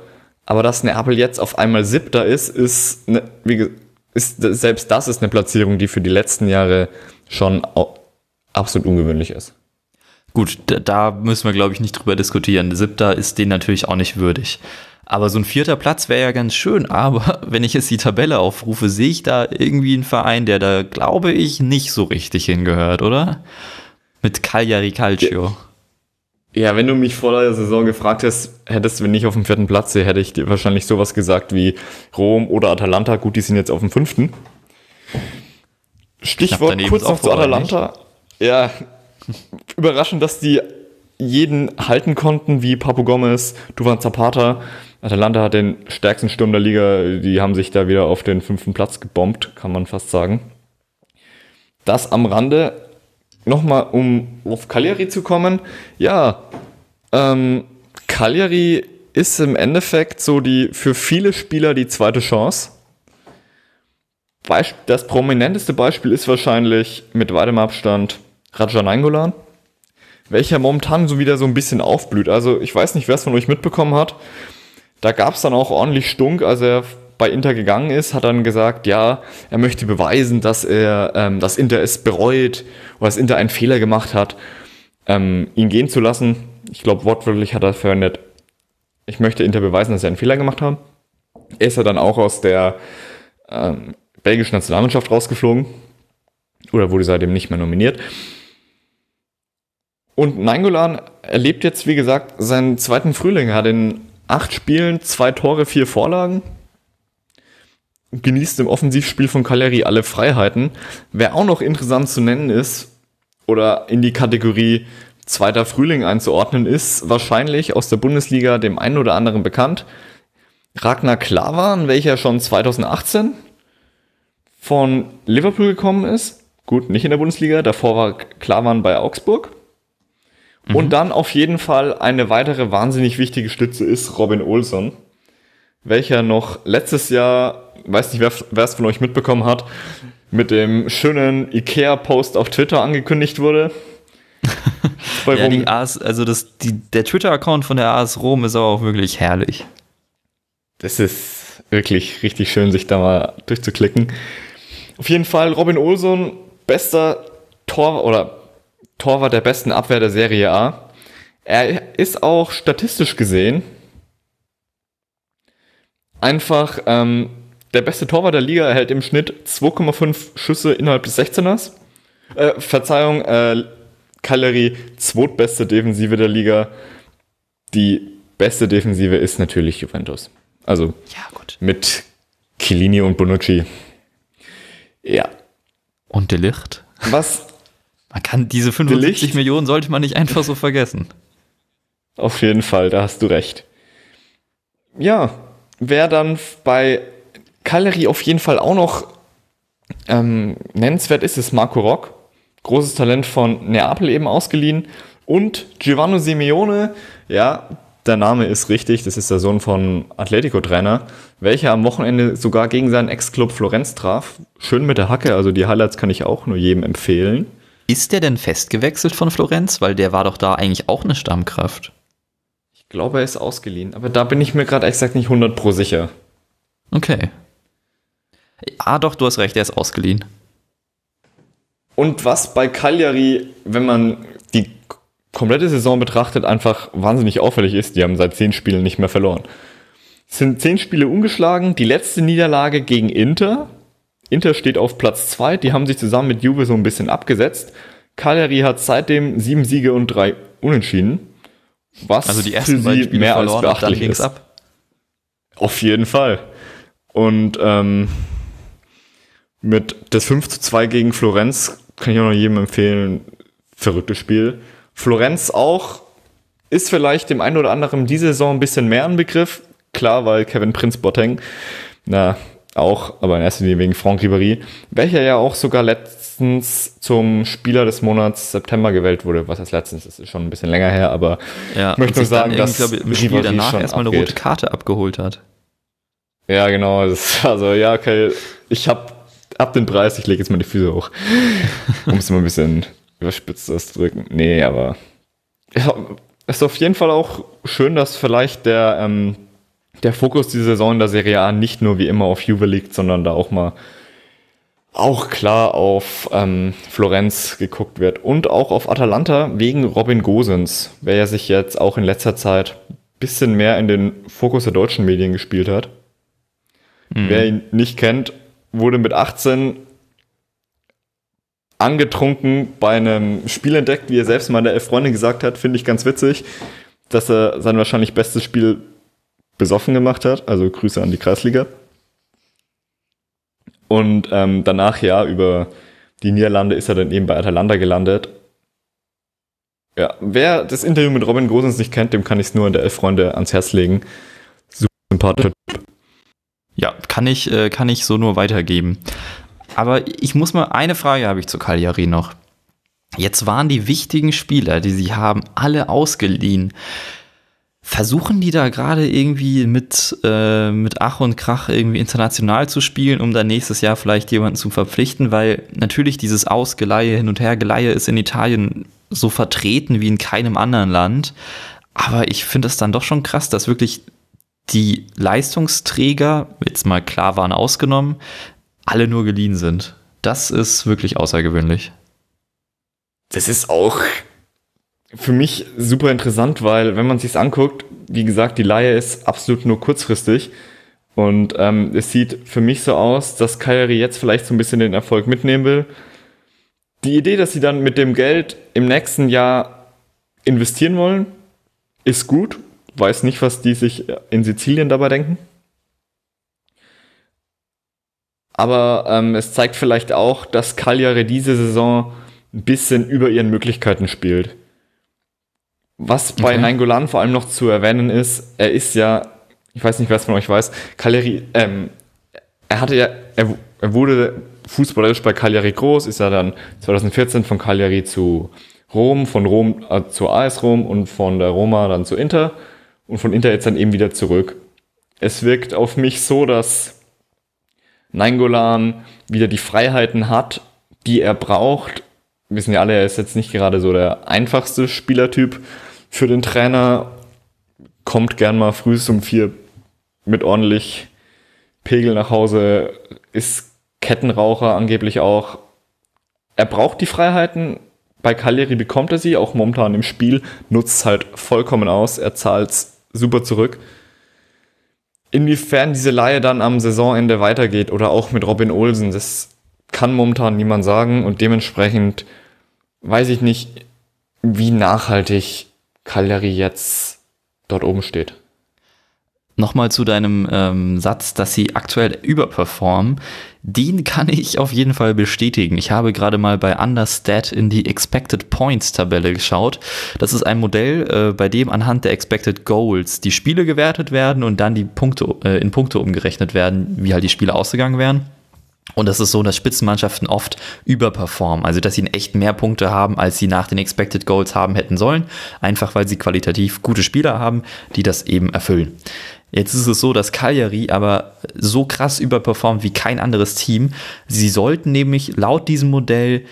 aber dass Neapel jetzt auf einmal Siebter ist, ist, ne, wie, ist selbst das ist eine Platzierung, die für die letzten Jahre schon absolut ungewöhnlich ist. Gut, da, müssen wir, glaube ich, nicht drüber diskutieren. Siebter ist den natürlich auch nicht würdig. Aber so ein vierter Platz wäre ja ganz schön. Aber (laughs) wenn ich jetzt die Tabelle aufrufe, sehe ich da irgendwie einen Verein, der da, glaube ich, nicht so richtig hingehört, oder? Mit Cagliari Calcio. Ja. Ja, wenn du mich vor der Saison gefragt hättest, hättest du nicht auf dem vierten Platz, hätte ich dir wahrscheinlich sowas gesagt wie Rom oder Atalanta. Gut, die sind jetzt auf dem fünften. Stichwort kurz noch zu Atalanta. Ja, überraschend, dass die jeden halten konnten, wie Papu Gomez, Duvan Zapata. Atalanta hat den stärksten Sturm der Liga. Die haben sich da wieder auf den fünften Platz gebombt, kann man fast sagen. Das am Rande nochmal, um auf Cagliari zu kommen, ja, ähm, Cagliari ist im Endeffekt so die für viele Spieler die zweite Chance. Das prominenteste Beispiel ist wahrscheinlich mit weitem Abstand Rajan Angolan, welcher momentan so wieder so ein bisschen aufblüht. Also ich weiß nicht, wer es von euch mitbekommen hat. Da gab es dann auch ordentlich Stunk, als er bei Inter gegangen ist, hat dann gesagt, ja, er möchte beweisen, dass er, ähm, dass Inter es bereut oder dass Inter einen Fehler gemacht hat, ähm, ihn gehen zu lassen. Ich glaube, wortwörtlich hat er verwendet, ich möchte Inter beweisen, dass sie einen Fehler gemacht haben. Er ist er dann auch aus der ähm, belgischen Nationalmannschaft rausgeflogen oder wurde seitdem nicht mehr nominiert. Und Nainggolan erlebt jetzt, wie gesagt, seinen zweiten Frühling. Er hat in acht Spielen zwei Tore, vier Vorlagen genießt im Offensivspiel von Caleri alle Freiheiten. Wer auch noch interessant zu nennen ist oder in die Kategorie zweiter Frühling einzuordnen ist, wahrscheinlich aus der Bundesliga dem einen oder anderen bekannt. Ragnar Klavan, welcher schon 2018 von Liverpool gekommen ist. Gut, nicht in der Bundesliga, davor war Klavan bei Augsburg. Mhm. Und dann auf jeden Fall eine weitere wahnsinnig wichtige Stütze ist Robin Olsson, welcher noch letztes Jahr weiß nicht, wer es von euch mitbekommen hat, mit dem schönen IKEA-Post auf Twitter angekündigt wurde. (laughs) ja, die AS, also das, die, der Twitter-Account von der AS Rom ist aber auch wirklich herrlich. Das ist wirklich richtig schön, sich da mal durchzuklicken. Auf jeden Fall Robin Olson, bester Tor oder Torwart der besten Abwehr der Serie A. Er ist auch statistisch gesehen einfach ähm, der beste Torwart der Liga erhält im Schnitt 2,5 Schüsse innerhalb des 16ers. Äh, Verzeihung, äh, Cagliari, zweitbeste Defensive der Liga. Die beste Defensive ist natürlich Juventus. Also ja, gut. mit Chiellini und Bonucci. Ja. Und De Licht? Was? Man kann diese 75 Millionen sollte man nicht einfach so vergessen. Auf jeden Fall, da hast du recht. Ja, wer dann bei Cagliari auf jeden Fall auch noch ähm, nennenswert ist, ist Marco Rock. Großes Talent von Neapel eben ausgeliehen. Und Giovanni Simeone, ja, der Name ist richtig, das ist der Sohn von Atletico-Trainer, welcher am Wochenende sogar gegen seinen Ex-Club Florenz traf. Schön mit der Hacke, also die Highlights kann ich auch nur jedem empfehlen. Ist der denn festgewechselt von Florenz? Weil der war doch da eigentlich auch eine Stammkraft. Ich glaube, er ist ausgeliehen, aber da bin ich mir gerade exakt nicht 100 pro sicher. Okay. Ah, doch, du hast recht, er ist ausgeliehen. Und was bei Cagliari, wenn man die komplette Saison betrachtet, einfach wahnsinnig auffällig ist, die haben seit zehn Spielen nicht mehr verloren. Es sind zehn Spiele ungeschlagen, die letzte Niederlage gegen Inter. Inter steht auf Platz zwei, die haben sich zusammen mit Juve so ein bisschen abgesetzt. Cagliari hat seitdem sieben Siege und drei Unentschieden. Was also die ersten für sie mehr als beachtlich ist. Ab. Auf jeden Fall. Und ähm, mit das 5 zu 2 gegen Florenz kann ich auch noch jedem empfehlen. Verrücktes Spiel. Florenz auch ist vielleicht dem einen oder anderen diese Saison ein bisschen mehr ein Begriff. Klar, weil Kevin Prince Boateng, na, auch, aber in erster Linie wegen Franck Ribéry, welcher ja auch sogar letztens zum Spieler des Monats September gewählt wurde. Was heißt letztens? Das ist schon ein bisschen länger her, aber ja, ich möchte nur sagen, dass glaube, im Spiel danach erstmal eine rote Karte abgeholt hat. Ja, genau. Das, also ja, okay. Ich hab ab den Preis, ich lege jetzt mal die Füße hoch. (laughs) um es mal ein bisschen überspitzt auszudrücken. Nee, aber ja, ist auf jeden Fall auch schön, dass vielleicht der, ähm, der Fokus dieser Saison in der Serie A nicht nur wie immer auf Juve liegt, sondern da auch mal auch klar auf ähm, Florenz geguckt wird und auch auf Atalanta wegen Robin Gosens, wer ja sich jetzt auch in letzter Zeit ein bisschen mehr in den Fokus der deutschen Medien gespielt hat. Mhm. Wer ihn nicht kennt, wurde mit 18 angetrunken bei einem Spiel entdeckt, wie er selbst mal der Freundin gesagt hat, finde ich ganz witzig, dass er sein wahrscheinlich bestes Spiel besoffen gemacht hat. Also Grüße an die Kreisliga. Und ähm, danach ja über die Niederlande ist er dann eben bei Atalanta gelandet. Ja, wer das Interview mit Robin Gosens nicht kennt, dem kann ich es nur an der Elf Freunde ans Herz legen. Super sympathischer Typ. Ja, kann ich, äh, kann ich so nur weitergeben. Aber ich muss mal, eine Frage habe ich zu Cagliari noch. Jetzt waren die wichtigen Spieler, die sie haben, alle ausgeliehen. Versuchen die da gerade irgendwie mit, äh, mit Ach und Krach irgendwie international zu spielen, um dann nächstes Jahr vielleicht jemanden zu verpflichten? Weil natürlich dieses Ausgeleihe, Hin- und Hergeleihe ist in Italien so vertreten wie in keinem anderen Land. Aber ich finde es dann doch schon krass, dass wirklich die Leistungsträger, jetzt mal klar waren ausgenommen, alle nur geliehen sind. Das ist wirklich außergewöhnlich. Das ist auch für mich super interessant, weil wenn man sich anguckt, wie gesagt, die Laie ist absolut nur kurzfristig. Und ähm, es sieht für mich so aus, dass Kyrie jetzt vielleicht so ein bisschen den Erfolg mitnehmen will. Die Idee, dass sie dann mit dem Geld im nächsten Jahr investieren wollen, ist gut. Weiß nicht, was die sich in Sizilien dabei denken. Aber ähm, es zeigt vielleicht auch, dass Cagliari diese Saison ein bisschen über ihren Möglichkeiten spielt. Was bei okay. Nainggolan vor allem noch zu erwähnen ist, er ist ja, ich weiß nicht, wer es von euch weiß, Cagliari, ähm, er hatte ja, er, er wurde fußballerisch bei Cagliari groß, ist ja dann 2014 von Cagliari zu Rom, von Rom äh, zu AS Rom und von der Roma dann zu Inter und von Inter jetzt dann eben wieder zurück. Es wirkt auf mich so, dass Nainggolan wieder die Freiheiten hat, die er braucht. Wir wissen ja alle, er ist jetzt nicht gerade so der einfachste Spielertyp für den Trainer. Kommt gern mal früh um vier mit ordentlich Pegel nach Hause, ist Kettenraucher angeblich auch. Er braucht die Freiheiten. Bei Cagliari bekommt er sie, auch momentan im Spiel, nutzt es halt vollkommen aus. Er zahlt super zurück. Inwiefern diese Laie dann am Saisonende weitergeht oder auch mit Robin Olsen, das kann momentan niemand sagen und dementsprechend weiß ich nicht, wie nachhaltig Cagliari jetzt dort oben steht. Nochmal zu deinem ähm, Satz, dass sie aktuell überperformen. Den kann ich auf jeden Fall bestätigen. Ich habe gerade mal bei Understat in die Expected Points Tabelle geschaut. Das ist ein Modell, äh, bei dem anhand der Expected Goals die Spiele gewertet werden und dann die Punkte äh, in Punkte umgerechnet werden, wie halt die Spiele ausgegangen wären. Und das ist so, dass Spitzenmannschaften oft überperformen. Also, dass sie echt mehr Punkte haben, als sie nach den Expected Goals haben hätten sollen. Einfach weil sie qualitativ gute Spieler haben, die das eben erfüllen. Jetzt ist es so, dass Cagliari aber so krass überperformt wie kein anderes Team. Sie sollten nämlich laut diesem Modell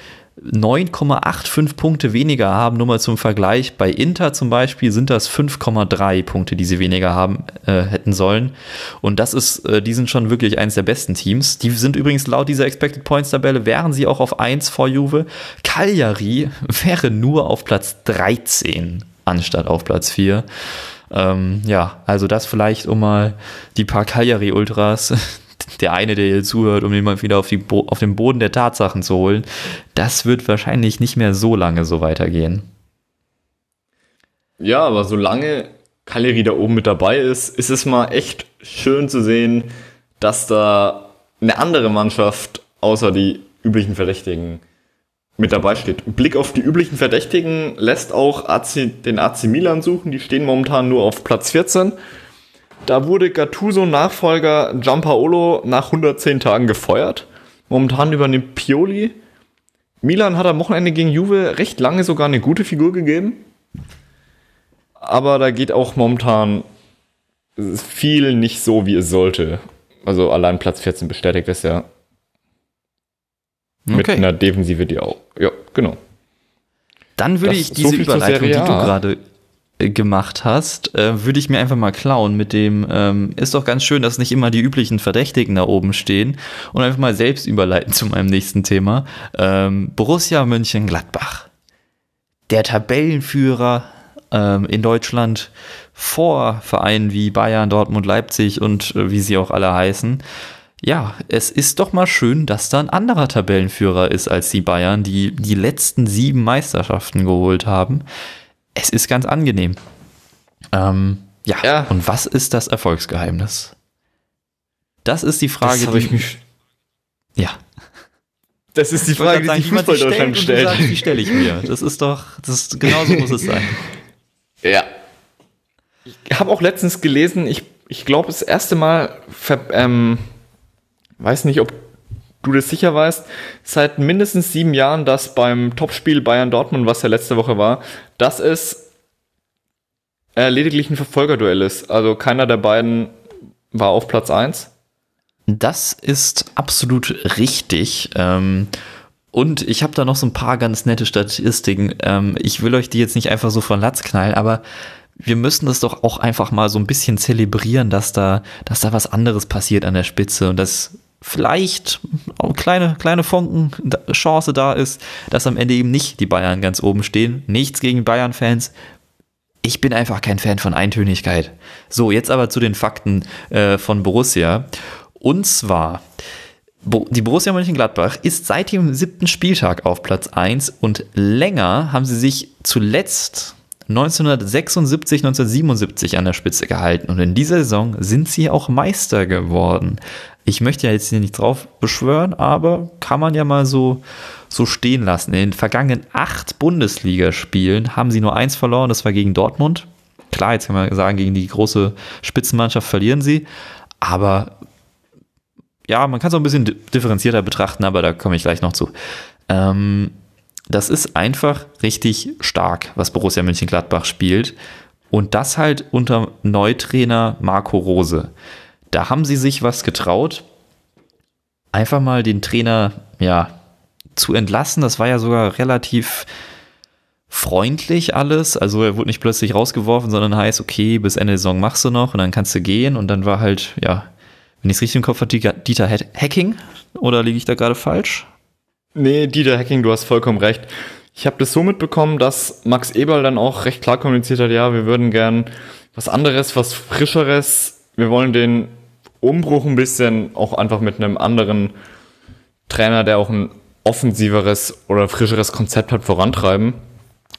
9,85 Punkte weniger haben, nur mal zum Vergleich. Bei Inter zum Beispiel sind das 5,3 Punkte, die sie weniger haben äh, hätten sollen. Und das ist, äh, die sind schon wirklich eines der besten Teams. Die sind übrigens laut dieser Expected Points Tabelle, wären sie auch auf 1 vor Juve. Cagliari wäre nur auf Platz 13 anstatt auf Platz 4. Ähm, ja, also das vielleicht, um mal die paar Cagliari-Ultras der eine, der hier zuhört, um ihn mal wieder auf, die auf den Boden der Tatsachen zu holen, das wird wahrscheinlich nicht mehr so lange so weitergehen. Ja, aber solange Cagliari da oben mit dabei ist, ist es mal echt schön zu sehen, dass da eine andere Mannschaft außer die üblichen Verdächtigen mit dabei steht. Blick auf die üblichen Verdächtigen lässt auch AC, den AC Milan suchen. Die stehen momentan nur auf Platz 14. Da wurde Gattuso-Nachfolger Giampaolo nach 110 Tagen gefeuert. Momentan übernimmt Pioli. Milan hat am Wochenende gegen Juve recht lange sogar eine gute Figur gegeben. Aber da geht auch momentan viel nicht so, wie es sollte. Also allein Platz 14 bestätigt es ja. Mit okay. einer Defensive, die auch. Ja, genau. Dann würde das ich diese so Überleitung, die du gerade gemacht hast, äh, würde ich mir einfach mal klauen mit dem, ähm, ist doch ganz schön, dass nicht immer die üblichen Verdächtigen da oben stehen und einfach mal selbst überleiten zu meinem nächsten Thema. Ähm, Borussia Mönchengladbach. Der Tabellenführer ähm, in Deutschland vor Vereinen wie Bayern, Dortmund, Leipzig und äh, wie sie auch alle heißen. Ja, es ist doch mal schön, dass da ein anderer Tabellenführer ist als die Bayern, die die letzten sieben Meisterschaften geholt haben es ist ganz angenehm. Ähm, ja. ja. und was ist das Erfolgsgeheimnis? Das ist die Frage, das die ich mich. Ja. Das ist die Frage, die sich Fußball Deutschland stellt. Sagst, die stelle ich mir. Das ist doch, das ist, genauso muss es sein. Ja. Ich habe auch letztens gelesen, ich, ich glaube, das erste Mal, ähm, weiß nicht, ob du das sicher weißt, seit mindestens sieben Jahren, dass beim Topspiel Bayern-Dortmund, was ja letzte Woche war, dass es äh, lediglich ein Verfolgerduell ist. Also keiner der beiden war auf Platz 1. Das ist absolut richtig. Ähm, und ich habe da noch so ein paar ganz nette Statistiken. Ähm, ich will euch die jetzt nicht einfach so von Latz knallen, aber wir müssen das doch auch einfach mal so ein bisschen zelebrieren, dass da, dass da was anderes passiert an der Spitze und dass vielleicht eine kleine, kleine Funken Chance da ist, dass am Ende eben nicht die Bayern ganz oben stehen. Nichts gegen Bayern-Fans. Ich bin einfach kein Fan von Eintönigkeit. So, jetzt aber zu den Fakten äh, von Borussia. Und zwar, die Borussia Mönchengladbach ist seit dem siebten Spieltag auf Platz 1 und länger haben sie sich zuletzt 1976, 1977 an der Spitze gehalten und in dieser Saison sind sie auch Meister geworden. Ich möchte ja jetzt hier nicht drauf beschwören, aber kann man ja mal so, so stehen lassen. In den vergangenen acht Bundesligaspielen haben sie nur eins verloren, das war gegen Dortmund. Klar, jetzt kann man sagen, gegen die große Spitzenmannschaft verlieren sie, aber ja, man kann es auch ein bisschen differenzierter betrachten, aber da komme ich gleich noch zu. Ähm, das ist einfach richtig stark, was Borussia Mönchengladbach spielt. Und das halt unter Neutrainer Marco Rose. Da haben sie sich was getraut, einfach mal den Trainer, ja, zu entlassen. Das war ja sogar relativ freundlich alles. Also er wurde nicht plötzlich rausgeworfen, sondern heißt, okay, bis Ende der Saison machst du noch und dann kannst du gehen. Und dann war halt, ja, wenn ich es richtig im Kopf habe, Dieter Hacking. Oder liege ich da gerade falsch? Nee, Dieter Hacking, du hast vollkommen recht. Ich habe das so mitbekommen, dass Max Eberl dann auch recht klar kommuniziert hat, ja, wir würden gern was anderes, was frischeres. Wir wollen den Umbruch ein bisschen auch einfach mit einem anderen Trainer, der auch ein offensiveres oder frischeres Konzept hat, vorantreiben.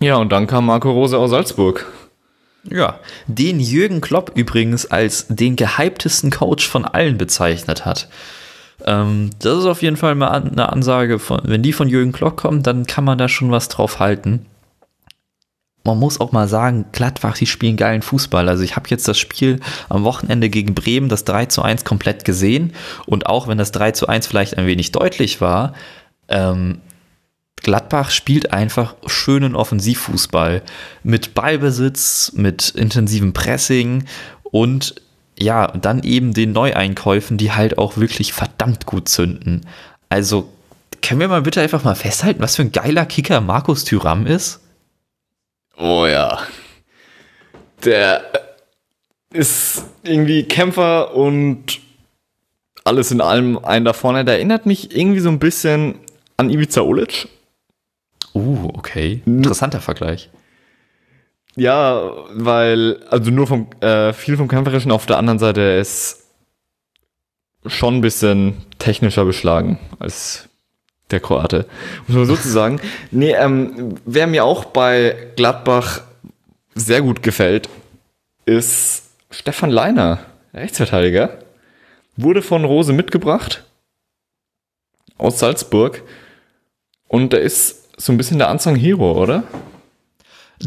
Ja, und dann kam Marco Rose aus Salzburg. Ja, den Jürgen Klopp übrigens als den gehyptesten Coach von allen bezeichnet hat. Ähm, das ist auf jeden Fall mal eine Ansage von, wenn die von Jürgen Klopp kommt, dann kann man da schon was drauf halten. Man muss auch mal sagen, Gladbach, die spielen geilen Fußball. Also ich habe jetzt das Spiel am Wochenende gegen Bremen, das 3 zu 1 komplett gesehen. Und auch wenn das 3 zu 1 vielleicht ein wenig deutlich war, ähm, Gladbach spielt einfach schönen Offensivfußball mit Ballbesitz, mit intensivem Pressing und ja, dann eben den Neueinkäufen, die halt auch wirklich verdammt gut zünden. Also können wir mal bitte einfach mal festhalten, was für ein geiler Kicker Markus Thüram ist? Oh ja. Der ist irgendwie Kämpfer und alles in allem ein da vorne. Der erinnert mich irgendwie so ein bisschen an Ivica Olic. Uh, okay. Interessanter Vergleich. Ja, weil, also nur vom, äh, viel vom Kämpferischen, auf der anderen Seite ist schon ein bisschen technischer beschlagen als der Kroate. Muss man sozusagen. (laughs) nee, ähm, wer mir auch bei Gladbach sehr gut gefällt, ist Stefan Leiner, Rechtsverteidiger. Wurde von Rose mitgebracht aus Salzburg. Und der ist so ein bisschen der Unsung Hero, oder?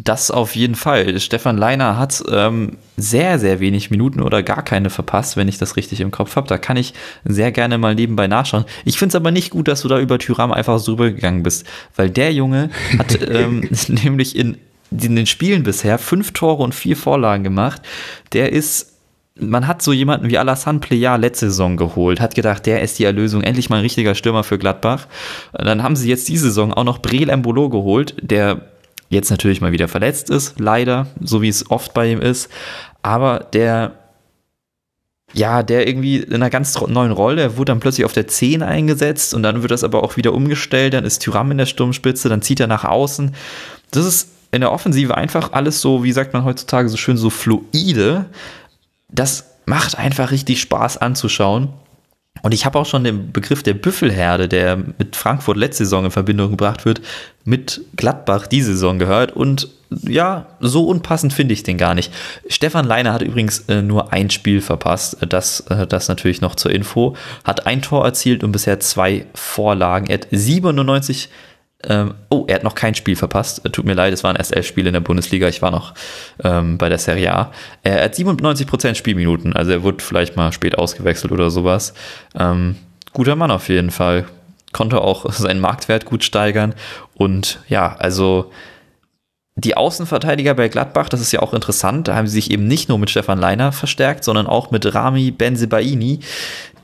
Das auf jeden Fall. Stefan Leiner hat ähm, sehr, sehr wenig Minuten oder gar keine verpasst, wenn ich das richtig im Kopf habe. Da kann ich sehr gerne mal nebenbei nachschauen. Ich finde es aber nicht gut, dass du da über Tyram einfach so rübergegangen bist, weil der Junge hat (laughs) ähm, (laughs) nämlich in, in den Spielen bisher fünf Tore und vier Vorlagen gemacht. Der ist man hat so jemanden wie Alassane Plea letzte Saison geholt, hat gedacht, der ist die Erlösung, endlich mal ein richtiger Stürmer für Gladbach. Dann haben sie jetzt diese Saison auch noch Breel Embolo geholt, der jetzt natürlich mal wieder verletzt ist, leider, so wie es oft bei ihm ist, aber der ja, der irgendwie in einer ganz neuen Rolle, er wurde dann plötzlich auf der 10 eingesetzt und dann wird das aber auch wieder umgestellt, dann ist Tyram in der Sturmspitze, dann zieht er nach außen. Das ist in der Offensive einfach alles so, wie sagt man heutzutage so schön, so fluide. Das macht einfach richtig Spaß anzuschauen. Und ich habe auch schon den Begriff der Büffelherde, der mit Frankfurt letzte Saison in Verbindung gebracht wird, mit Gladbach diese Saison gehört. Und ja, so unpassend finde ich den gar nicht. Stefan Leiner hat übrigens äh, nur ein Spiel verpasst. Das, äh, das natürlich noch zur Info. Hat ein Tor erzielt und bisher zwei Vorlagen. Er hat 97 ähm, oh, er hat noch kein Spiel verpasst. Äh, tut mir leid, es waren erst elf Spiele in der Bundesliga. Ich war noch ähm, bei der Serie A. Er hat 97% Spielminuten, also er wurde vielleicht mal spät ausgewechselt oder sowas. Ähm, guter Mann auf jeden Fall. Konnte auch seinen Marktwert gut steigern. Und ja, also die Außenverteidiger bei Gladbach, das ist ja auch interessant, da haben sie sich eben nicht nur mit Stefan Leiner verstärkt, sondern auch mit Rami Benzebaini,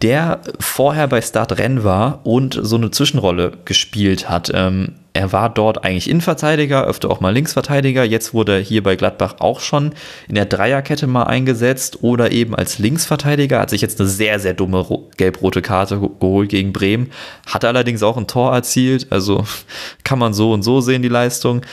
der vorher bei Start Renn war und so eine Zwischenrolle gespielt hat. Ähm, er war dort eigentlich Innenverteidiger, öfter auch mal Linksverteidiger. Jetzt wurde er hier bei Gladbach auch schon in der Dreierkette mal eingesetzt oder eben als Linksverteidiger. Hat sich jetzt eine sehr, sehr dumme gelb-rote Karte geholt gegen Bremen. Hat allerdings auch ein Tor erzielt. Also (laughs) kann man so und so sehen, die Leistung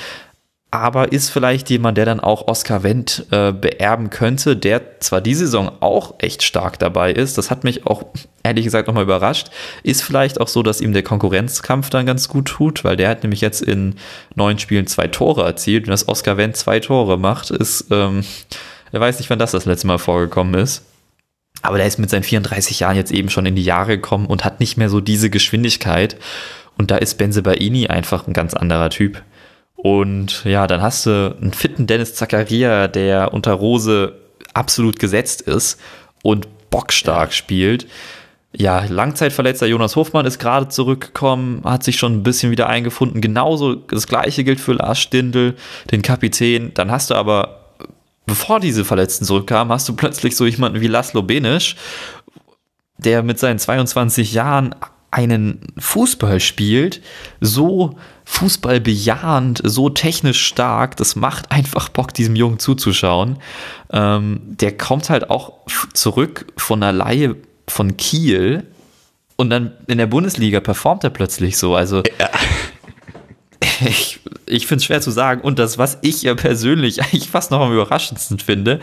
aber ist vielleicht jemand, der dann auch Oscar Wendt äh, beerben könnte, der zwar diese Saison auch echt stark dabei ist, das hat mich auch ehrlich gesagt nochmal überrascht, ist vielleicht auch so, dass ihm der Konkurrenzkampf dann ganz gut tut, weil der hat nämlich jetzt in neun Spielen zwei Tore erzielt und dass Oscar Wendt zwei Tore macht, ist, ähm, er weiß nicht, wann das das letzte Mal vorgekommen ist. Aber der ist mit seinen 34 Jahren jetzt eben schon in die Jahre gekommen und hat nicht mehr so diese Geschwindigkeit. Und da ist Benze Baini einfach ein ganz anderer Typ. Und ja, dann hast du einen fitten Dennis Zakaria, der unter Rose absolut gesetzt ist und bockstark spielt. Ja, Langzeitverletzter Jonas Hofmann ist gerade zurückgekommen, hat sich schon ein bisschen wieder eingefunden. Genauso das gleiche gilt für Lars Stindl, den Kapitän. Dann hast du aber, bevor diese Verletzten zurückkamen, hast du plötzlich so jemanden wie Laszlo Benisch, der mit seinen 22 Jahren einen Fußball spielt, so Fußball bejahend, so technisch stark, das macht einfach Bock, diesem Jungen zuzuschauen. Ähm, der kommt halt auch zurück von der Laie von Kiel und dann in der Bundesliga performt er plötzlich so. Also ja. (laughs) ich, ich finde es schwer zu sagen. Und das, was ich ja persönlich (laughs) eigentlich fast noch am überraschendsten finde,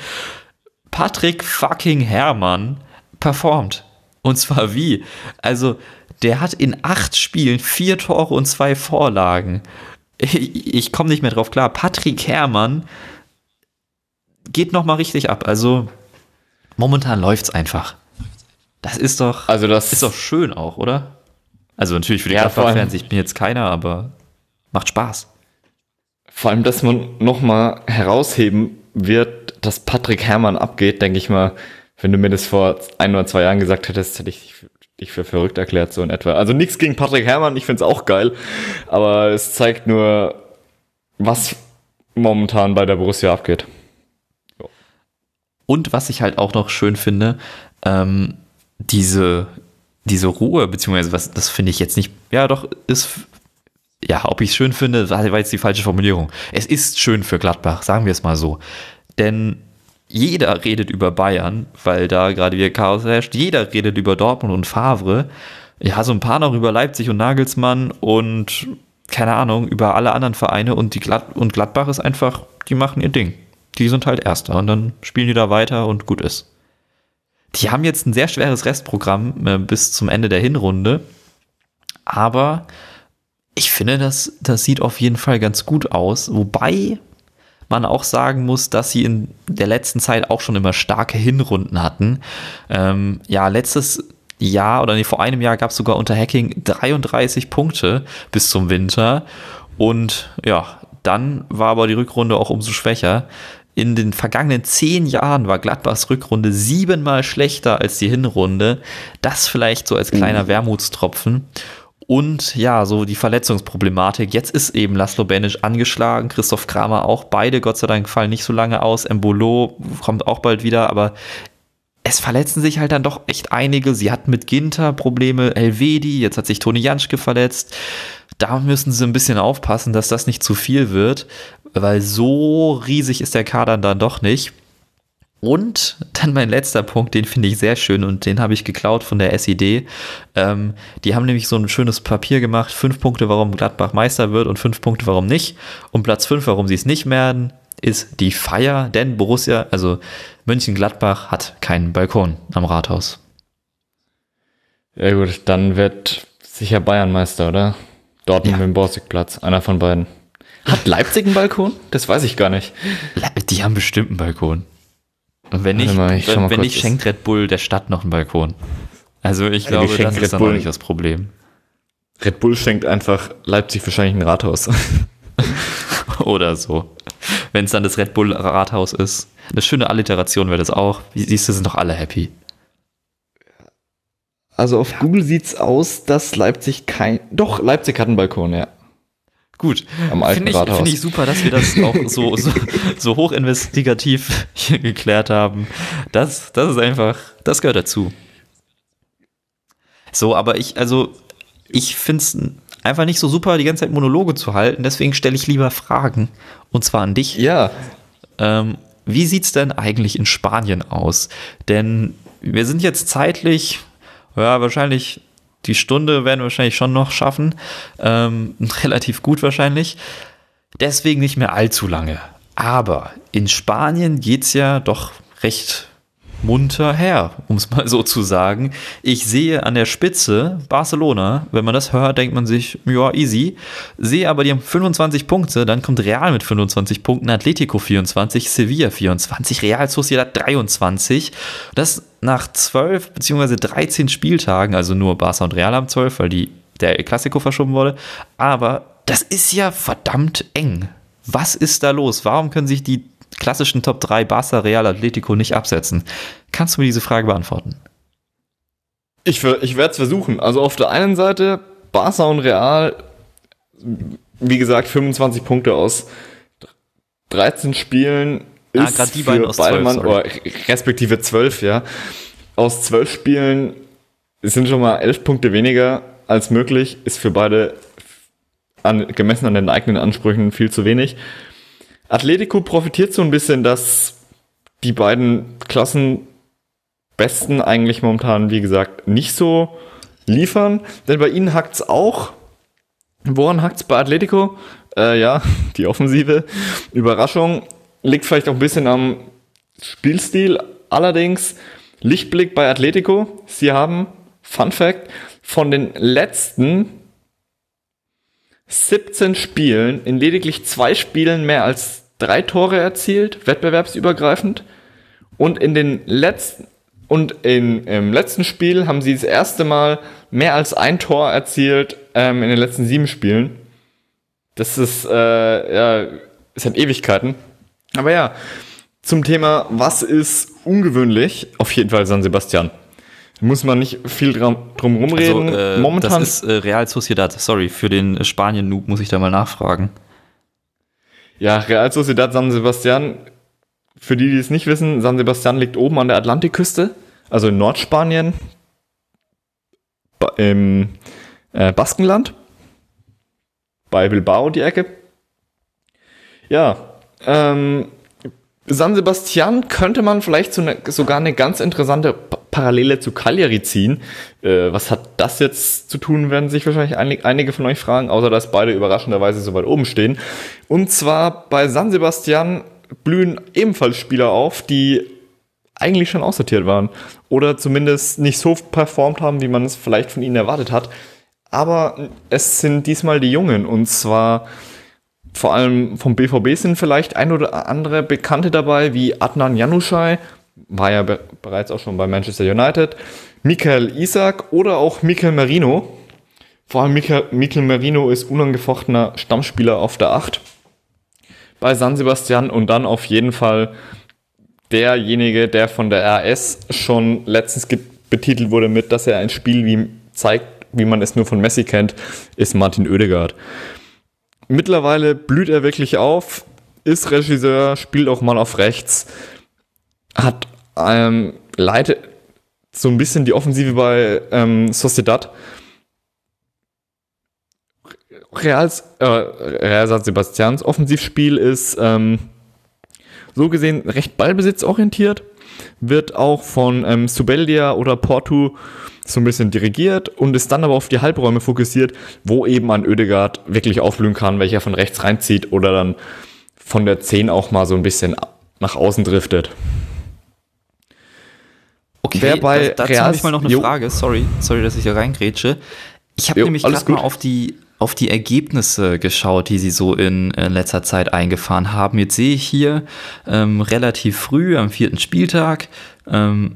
Patrick fucking Herrmann performt. Und zwar wie? Also der hat in acht Spielen vier Tore und zwei Vorlagen. Ich, ich komme nicht mehr drauf klar. Patrick Herrmann geht noch mal richtig ab. Also momentan läuft es einfach. Das ist doch, also das ist doch schön auch, oder? Also natürlich für die ja, Gladbach-Fans, ich bin jetzt keiner, aber macht Spaß. Vor allem, dass man nochmal herausheben wird, dass Patrick Herrmann abgeht, denke ich mal, wenn du mir das vor ein oder zwei Jahren gesagt hättest, hätte ich dich für verrückt erklärt, so in etwa. Also nichts gegen Patrick Herrmann, ich finde es auch geil, aber es zeigt nur, was momentan bei der Borussia abgeht. Und was ich halt auch noch schön finde, ähm, diese, diese Ruhe, beziehungsweise was, das finde ich jetzt nicht, ja doch, ist, ja, ob ich es schön finde, war jetzt die falsche Formulierung. Es ist schön für Gladbach, sagen wir es mal so. Denn jeder redet über Bayern, weil da gerade wieder Chaos herrscht. Jeder redet über Dortmund und Favre. Ja, so ein paar noch über Leipzig und Nagelsmann und keine Ahnung, über alle anderen Vereine und, die Glad und Gladbach ist einfach, die machen ihr Ding. Die sind halt Erster und dann spielen die da weiter und gut ist. Die haben jetzt ein sehr schweres Restprogramm äh, bis zum Ende der Hinrunde, aber ich finde, das, das sieht auf jeden Fall ganz gut aus, wobei man auch sagen muss, dass sie in der letzten Zeit auch schon immer starke Hinrunden hatten. Ähm, ja, letztes Jahr oder nee, vor einem Jahr gab es sogar unter Hacking 33 Punkte bis zum Winter. Und ja, dann war aber die Rückrunde auch umso schwächer. In den vergangenen zehn Jahren war Gladbachs Rückrunde siebenmal schlechter als die Hinrunde. Das vielleicht so als kleiner mhm. Wermutstropfen. Und ja, so die Verletzungsproblematik. Jetzt ist eben Laszlo Benisch angeschlagen, Christoph Kramer auch. Beide, Gott sei Dank, fallen nicht so lange aus. Embolo kommt auch bald wieder, aber es verletzen sich halt dann doch echt einige. Sie hatten mit Ginter Probleme, Elvedi, jetzt hat sich Toni Janschke verletzt. Da müssen sie ein bisschen aufpassen, dass das nicht zu viel wird, weil so riesig ist der Kader dann doch nicht. Und dann mein letzter Punkt, den finde ich sehr schön und den habe ich geklaut von der SID. Ähm, die haben nämlich so ein schönes Papier gemacht, fünf Punkte, warum Gladbach Meister wird und fünf Punkte, warum nicht. Und Platz fünf, warum sie es nicht werden, ist die Feier, denn Borussia, also Mönchengladbach hat keinen Balkon am Rathaus. Ja gut, dann wird sicher Bayern Meister, oder? Dortmund ja. mit dem Borsigplatz, einer von beiden. Hat Leipzig einen Balkon? Das weiß ich gar nicht. Die haben bestimmt einen Balkon. Und wenn nicht, mal, ich wenn, wenn nicht schenkt Red Bull der Stadt noch einen Balkon. Also ich glaube, das ist dann auch nicht das Problem. Red Bull schenkt einfach Leipzig wahrscheinlich ein Rathaus. (laughs) Oder so. Wenn es dann das Red Bull Rathaus ist. Eine schöne Alliteration wäre das auch. Wie siehst du, sind doch alle happy. Also auf ja. Google es aus, dass Leipzig kein. Doch, Leipzig hat einen Balkon, ja. Gut, finde ich, find ich super, dass wir das auch so, so, so hochinvestigativ (laughs) hier geklärt haben. Das, das ist einfach, das gehört dazu. So, aber ich, also, ich finde es einfach nicht so super, die ganze Zeit Monologe zu halten. Deswegen stelle ich lieber Fragen. Und zwar an dich. Ja. Ähm, wie sieht es denn eigentlich in Spanien aus? Denn wir sind jetzt zeitlich, ja, wahrscheinlich die Stunde werden wir wahrscheinlich schon noch schaffen. Ähm, (laughs) relativ gut wahrscheinlich. Deswegen nicht mehr allzu lange. Aber in Spanien geht es ja doch recht munter her, um es mal so zu sagen. Ich sehe an der Spitze Barcelona, wenn man das hört, denkt man sich, ja, easy. Sehe aber, die haben 25 Punkte, dann kommt Real mit 25 Punkten, Atletico 24, Sevilla 24, Real Sociedad 23. Das nach 12 bzw. 13 Spieltagen, also nur Barca und Real haben 12, weil die, der Klassiko verschoben wurde. Aber das ist ja verdammt eng. Was ist da los? Warum können sich die klassischen Top 3 Barca, Real, Atletico nicht absetzen? Kannst du mir diese Frage beantworten? Ich, ich werde es versuchen. Also auf der einen Seite Barca und Real, wie gesagt, 25 Punkte aus 13 Spielen ah, ist ah, die für aus beide Mann, oder respektive 12, ja. Aus 12 Spielen sind schon mal 11 Punkte weniger als möglich, ist für beide an, gemessen an den eigenen Ansprüchen viel zu wenig. Atletico profitiert so ein bisschen, dass die beiden Klassen Besten eigentlich momentan, wie gesagt, nicht so liefern. Denn bei ihnen hackt's auch. Woran hackt's bei Atletico? Äh, ja, (laughs) die Offensive. Überraschung. Liegt vielleicht auch ein bisschen am Spielstil. Allerdings, Lichtblick bei Atletico. Sie haben, Fun Fact, von den letzten 17 Spielen in lediglich zwei Spielen mehr als drei Tore erzielt, wettbewerbsübergreifend. Und in den letzten und in, im letzten Spiel haben sie das erste Mal mehr als ein Tor erzielt ähm, in den letzten sieben Spielen. Das ist, äh, ja, es sind Ewigkeiten. Aber ja, zum Thema, was ist ungewöhnlich? Auf jeden Fall San Sebastian. Muss man nicht viel drum, drum rumreden. Also, äh, Momentan das ist äh, Real Sociedad. Sorry, für den Spanien-Noob muss ich da mal nachfragen. Ja, Real Sociedad San Sebastian, für die, die es nicht wissen, San Sebastian liegt oben an der Atlantikküste, also in Nordspanien, ba- im äh, Baskenland, bei Bilbao die Ecke. Ja, ähm, San Sebastian könnte man vielleicht so eine, sogar eine ganz interessante Pa- Parallele zu Cagliari ziehen. Äh, was hat das jetzt zu tun, werden sich wahrscheinlich einig, einige von euch fragen, außer dass beide überraschenderweise so weit oben stehen. Und zwar bei San Sebastian blühen ebenfalls Spieler auf, die eigentlich schon aussortiert waren oder zumindest nicht so performt haben, wie man es vielleicht von ihnen erwartet hat. Aber es sind diesmal die Jungen und zwar vor allem vom BVB sind vielleicht ein oder andere Bekannte dabei, wie Adnan Janushay, war ja be bereits auch schon bei Manchester United, Michael Isaac oder auch Michael Merino. Vor allem Michael, Michael Merino ist unangefochtener Stammspieler auf der 8 bei San Sebastian und dann auf jeden Fall derjenige, der von der RS schon letztens betitelt wurde mit, dass er ein Spiel wie zeigt, wie man es nur von Messi kennt, ist Martin Oedegaard. Mittlerweile blüht er wirklich auf, ist Regisseur, spielt auch mal auf rechts, hat ähm, leitet so ein bisschen die Offensive bei ähm, Sociedad. Reals, äh, Real San Sebastians Offensivspiel ist ähm, so gesehen recht ballbesitzorientiert, wird auch von ähm, Subeldia oder Porto so ein bisschen dirigiert und ist dann aber auf die Halbräume fokussiert, wo eben ein Ödegard wirklich aufblühen kann, welcher von rechts reinzieht oder dann von der 10 auch mal so ein bisschen nach außen driftet. Okay, Wer bei da, dazu habe ich mal noch eine Jo. Frage. Sorry, sorry, dass ich hier reingrätsche. Ich habe nämlich gerade mal auf die, auf die Ergebnisse geschaut, die sie so in, äh, letzter Zeit eingefahren haben. Jetzt sehe ich hier ähm, relativ früh am vierten Spieltag ähm,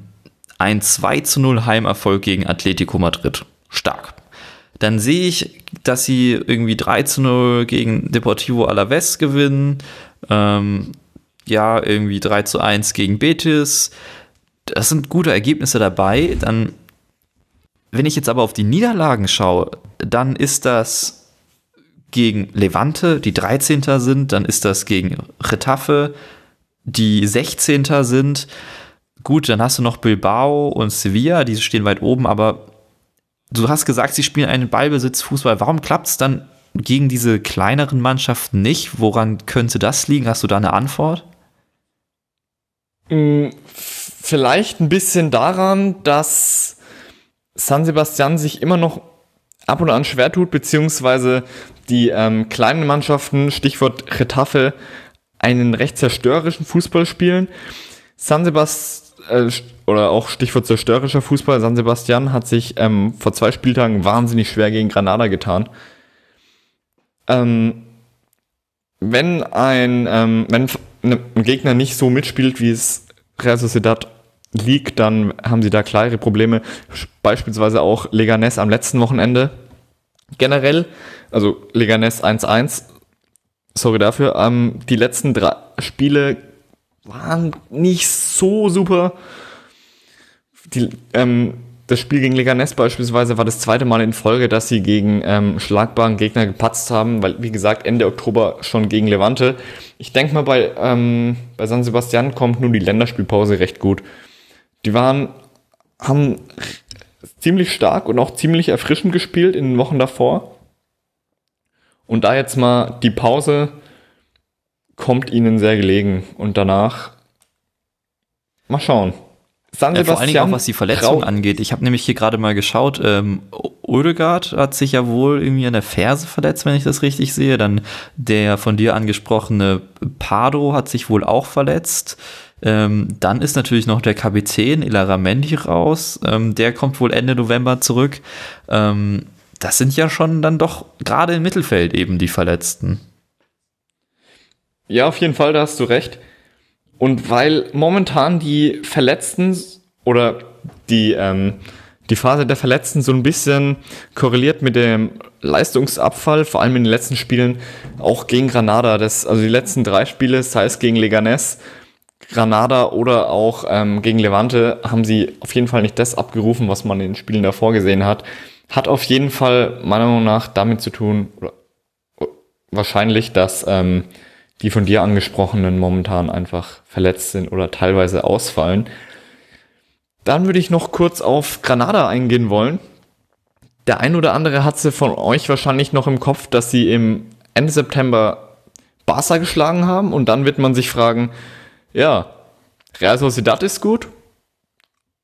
ein 2 zu 0 Heimerfolg gegen Atletico Madrid. Stark. Dann sehe ich, dass sie irgendwie 3 zu 0 gegen Deportivo Alaves gewinnen. Ähm, ja, irgendwie 3 zu 1 gegen Betis. Das sind gute Ergebnisse dabei. Dann, wenn ich jetzt aber auf die Niederlagen schaue, dann ist das gegen Levante, die 13. sind, dann ist das gegen Retafe, die 16. sind. Gut, dann hast du noch Bilbao und Sevilla, die stehen weit oben, aber du hast gesagt, sie spielen einen Ballbesitz-Fußball. Warum klappt es dann gegen diese kleineren Mannschaften nicht? Woran könnte das liegen? Hast du da eine Antwort? Mm, Vielleicht ein bisschen daran, dass San Sebastian sich immer noch ab und an schwer tut, beziehungsweise die ähm, kleinen Mannschaften, Stichwort Retafe, einen recht zerstörerischen Fußball spielen. San Sebastian, äh, oder auch Stichwort zerstörerischer Fußball, San Sebastian hat sich ähm, vor zwei Spieltagen wahnsinnig schwer gegen Granada getan. Ähm, wenn ein, ähm, wenn ne, ein Gegner nicht so mitspielt, wie es Real Sociedad liegt, dann haben sie da klare Probleme. Beispielsweise auch Leganes am letzten Wochenende. Generell, also Leganes 1-1, sorry dafür, ähm, die letzten drei Spiele waren nicht so super. Die, ähm, das Spiel gegen Leganes beispielsweise war das zweite Mal in Folge, dass sie gegen ähm, schlagbaren Gegner gepatzt haben, weil, wie gesagt, Ende Oktober schon gegen Levante. Ich denke mal, bei, ähm, bei San Sebastian kommt nun die Länderspielpause recht gut. Die waren, haben ziemlich stark und auch ziemlich erfrischend gespielt in den Wochen davor. Und da jetzt mal die Pause kommt ihnen sehr gelegen. Und danach mal schauen. San Ja, vor allen Dingen auch was die Verletzung angeht. Ich habe nämlich hier gerade mal geschaut. Ähm, Oedegaard hat sich ja wohl irgendwie an der Ferse verletzt, wenn ich das richtig sehe. Dann der von dir angesprochene Pardo hat sich wohl auch verletzt. Ähm, dann ist natürlich noch der Kapitän Ilaramendi raus. Ähm, der kommt wohl Ende November zurück. Ähm, das sind ja schon dann doch gerade im Mittelfeld eben die Verletzten. Ja, auf jeden Fall, da hast du recht. Und weil momentan die Verletzten oder die, ähm, die Phase der Verletzten so ein bisschen korreliert mit dem Leistungsabfall, vor allem in den letzten Spielen, auch gegen Granada. Das, also die letzten drei Spiele, sei es gegen Leganes, Granada oder auch ähm, gegen Levante, haben sie auf jeden Fall nicht das abgerufen, was man in den Spielen davor gesehen hat. Hat auf jeden Fall meiner Meinung nach damit zu tun, oder wahrscheinlich, dass ähm, die von dir angesprochenen momentan einfach verletzt sind oder teilweise ausfallen. Dann würde ich noch kurz auf Granada eingehen wollen. Der ein oder andere hat sie von euch wahrscheinlich noch im Kopf, dass sie im Ende September Barca geschlagen haben und dann wird man sich fragen, ja, Real Sociedad ist gut.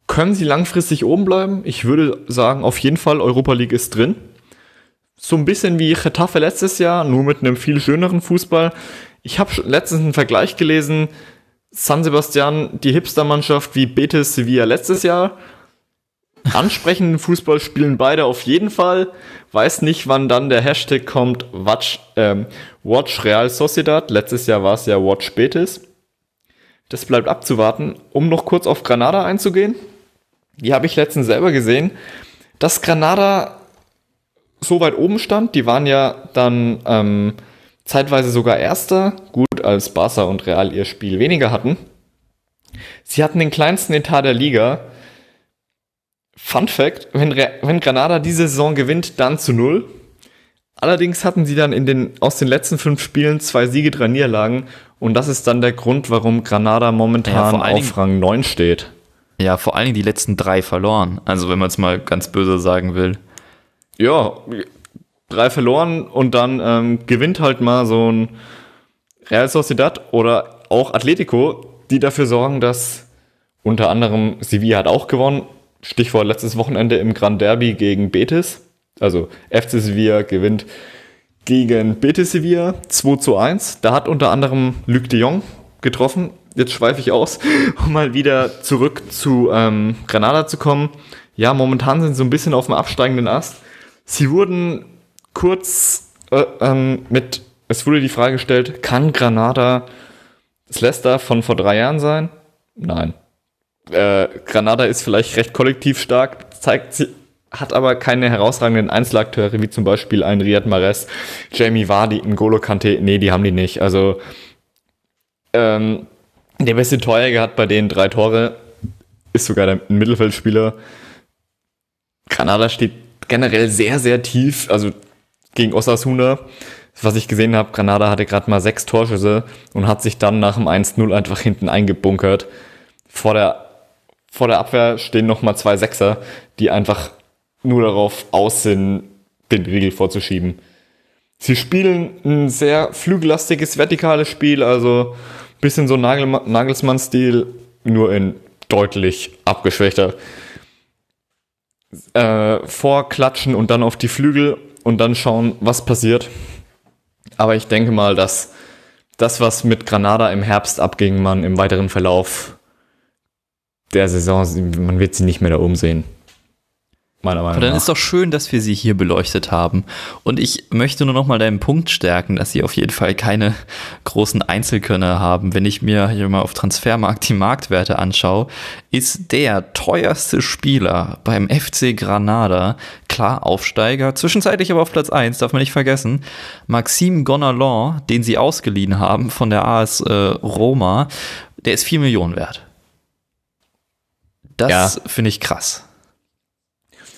Können sie langfristig oben bleiben? Ich würde sagen, auf jeden Fall Europa League ist drin. So ein bisschen wie Getafe letztes Jahr, nur mit einem viel schöneren Fußball. Ich habe letztens einen Vergleich gelesen, San Sebastian, die Hipster-Mannschaft wie Betis Sevilla letztes Jahr. Ansprechenden Fußball spielen beide auf jeden Fall. Weiß nicht, wann dann der Hashtag kommt, Watch, ähm, Watch Real Sociedad. Letztes Jahr war es ja Watch Betis. Das bleibt abzuwarten. Um noch kurz auf Granada einzugehen. Die habe ich letztens selber gesehen. Dass Granada so weit oben stand, die waren ja dann ähm, zeitweise sogar Erster, gut als Barca und Real ihr Spiel weniger hatten. Sie hatten den kleinsten Etat der Liga. Fun Fact, wenn, Re wenn Granada diese Saison gewinnt, dann zu null. Allerdings hatten sie dann in den, aus den letzten fünf Spielen zwei Siege, drei Niederlagen. Und das ist dann der Grund, warum Granada momentan ja, auf Rang 9 steht. Ja, vor allen Dingen die letzten drei verloren. Also wenn man es mal ganz böse sagen will. Ja, drei verloren und dann ähm, gewinnt halt mal so ein Real Sociedad oder auch Atletico, die dafür sorgen, dass unter anderem Sevilla hat auch gewonnen. Stichwort letztes Wochenende im Grand Derby gegen Betis. Also FC Sevilla gewinnt gegen Betis Sevilla 2 zu 1. Da hat unter anderem Luc de Jong getroffen. Jetzt schweife ich aus, (laughs) um mal wieder zurück zu ähm, Granada zu kommen. Ja, momentan sind sie so ein bisschen auf dem absteigenden Ast. Sie wurden kurz äh, ähm, mit, es wurde die Frage gestellt, kann Granada das Leicester von vor drei Jahren sein? Nein. Äh, Granada ist vielleicht recht kollektiv stark, zeigt sie, hat aber keine herausragenden Einzelakteure, wie zum Beispiel ein Riyad Mahrez, Jamie Vardy, N'Golo Kante. Nee, die haben die nicht. Also, ähm, der beste Torjäger hat bei denen drei Tore, ist sogar der Mittelfeldspieler. Granada steht generell sehr, sehr tief. Also gegen Osasuna, was ich gesehen habe, Granada hatte gerade mal sechs Torschüsse und hat sich dann nach dem 1-0 einfach hinten eingebunkert. Vor der, vor der Abwehr stehen nochmal zwei Sechser, die einfach nur darauf aus sind, den Riegel vorzuschieben. Sie spielen ein sehr flügellastiges, vertikales Spiel, also bisschen so Nagel Nagelsmann-Stil, nur in deutlich abgeschwächter. Äh, vorklatschen und dann auf die Flügel und dann schauen, was passiert. Aber ich denke mal, dass das, was mit Granada im Herbst abging, man im weiteren Verlauf der Saison, man wird sie nicht mehr da umsehen meiner Meinung Aber dann ist doch schön, dass wir sie hier beleuchtet haben. Und ich möchte nur noch mal deinen Punkt stärken, dass sie auf jeden Fall keine großen Einzelkönner haben. Wenn ich mir hier mal auf Transfermarkt die Marktwerte anschaue, ist der teuerste Spieler beim FC Granada, klar Aufsteiger, zwischenzeitlich aber auf Platz 1, darf man nicht vergessen, Maxime Gonalon, den sie ausgeliehen haben von der AS äh, Roma, der ist 4 Millionen wert. Das ja. finde ich krass.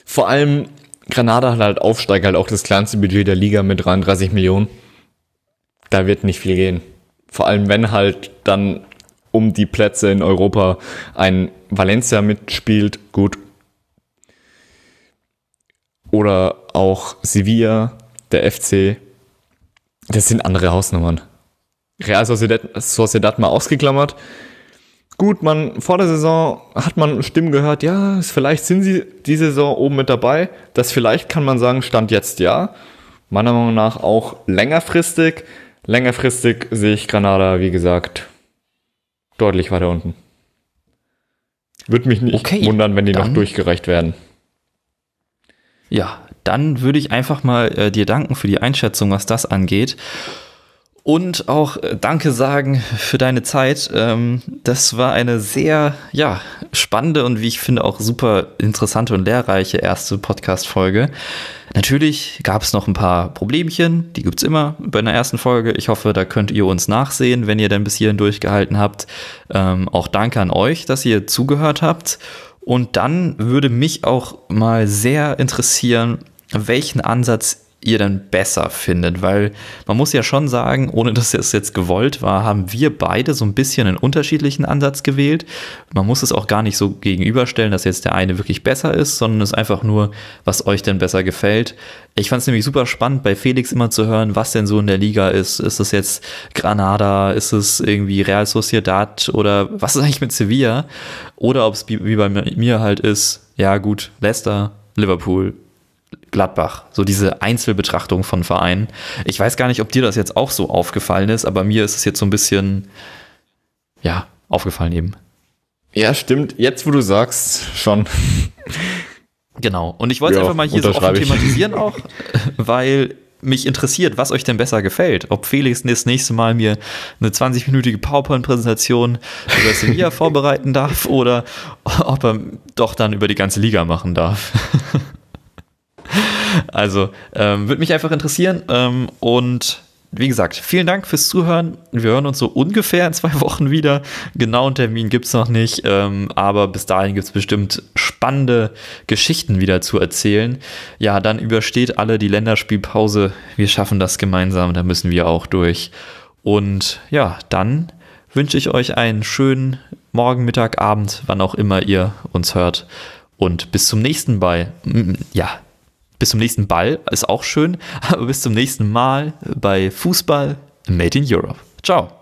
Vor allem Granada hat halt Aufsteiger, halt auch das kleinste Budget der Liga mit 33 Millionen. Da wird nicht viel gehen. Vor allem, wenn halt dann um die Plätze in Europa ein Valencia mitspielt, gut. Oder auch Sevilla, der FC. Das sind andere Hausnummern. Real Sociedad, Sociedad mal ausgeklammert gut, man, vor der Saison hat man Stimmen gehört, ja, vielleicht sind sie die Saison oben mit dabei. Das vielleicht kann man sagen, stand jetzt ja. Meiner Meinung nach auch längerfristig. Längerfristig sehe ich Granada, wie gesagt, deutlich weiter unten. Würde mich nicht okay, wundern, wenn die noch durchgereicht werden. Ja, dann würde ich einfach mal äh, dir danken für die Einschätzung, was das angeht. Und auch äh, Danke sagen für deine Zeit. Ähm, das war eine sehr, ja, spannende und wie ich finde auch super interessante und lehrreiche erste Podcast-Folge. Natürlich gab es noch ein paar Problemchen, die gibt es immer bei einer ersten Folge. Ich hoffe, da könnt ihr uns nachsehen, wenn ihr dann bis hierhin durchgehalten habt. Ähm, auch danke an euch, dass ihr zugehört habt. Und dann würde mich auch mal sehr interessieren, welchen Ansatz ihr dann besser findet, weil man muss ja schon sagen, ohne dass es jetzt gewollt war, haben wir beide so ein bisschen einen unterschiedlichen Ansatz gewählt. Man muss es auch gar nicht so gegenüberstellen, dass jetzt der eine wirklich besser ist, sondern es ist einfach nur, was euch denn besser gefällt. Ich fand es nämlich super spannend, bei Felix immer zu hören, was denn so in der Liga ist. Ist es jetzt Granada, ist es irgendwie Real Sociedad oder was ist eigentlich mit Sevilla? Oder ob es wie bei mir halt ist, ja gut, Leicester, Liverpool, Gladbach, so diese Einzelbetrachtung von Vereinen. Ich weiß gar nicht, ob dir das jetzt auch so aufgefallen ist, aber mir ist es jetzt so ein bisschen, ja, aufgefallen eben. Ja, stimmt. Jetzt, wo du sagst, schon. Genau. Und ich wollte es ja, einfach mal hier so offen thematisieren auch, (laughs) weil mich interessiert, was euch denn besser gefällt. Ob Felix das nächste Mal mir eine 20-minütige PowerPoint-Präsentation über Sevilla (laughs) vorbereiten darf oder ob er doch dann über die ganze Liga machen darf. (laughs) Also, ähm, würde mich einfach interessieren. Ähm, und wie gesagt, vielen Dank fürs Zuhören. Wir hören uns so ungefähr in zwei (laughs) Wochen wieder. Genauen Termin gibt es noch nicht, ähm, aber bis dahin gibt es bestimmt spannende Geschichten wieder zu erzählen. Ja, dann übersteht alle die Länderspielpause. Wir schaffen das gemeinsam, da müssen wir auch durch. Und ja, dann wünsche ich euch einen schönen Morgen, Mittag, Abend, wann auch immer ihr uns hört. Und bis zum nächsten Mal. Ja, bis zum nächsten Ball, ist auch schön, (laughs) aber bis zum nächsten Mal bei Fußball Made in Europe. Ciao.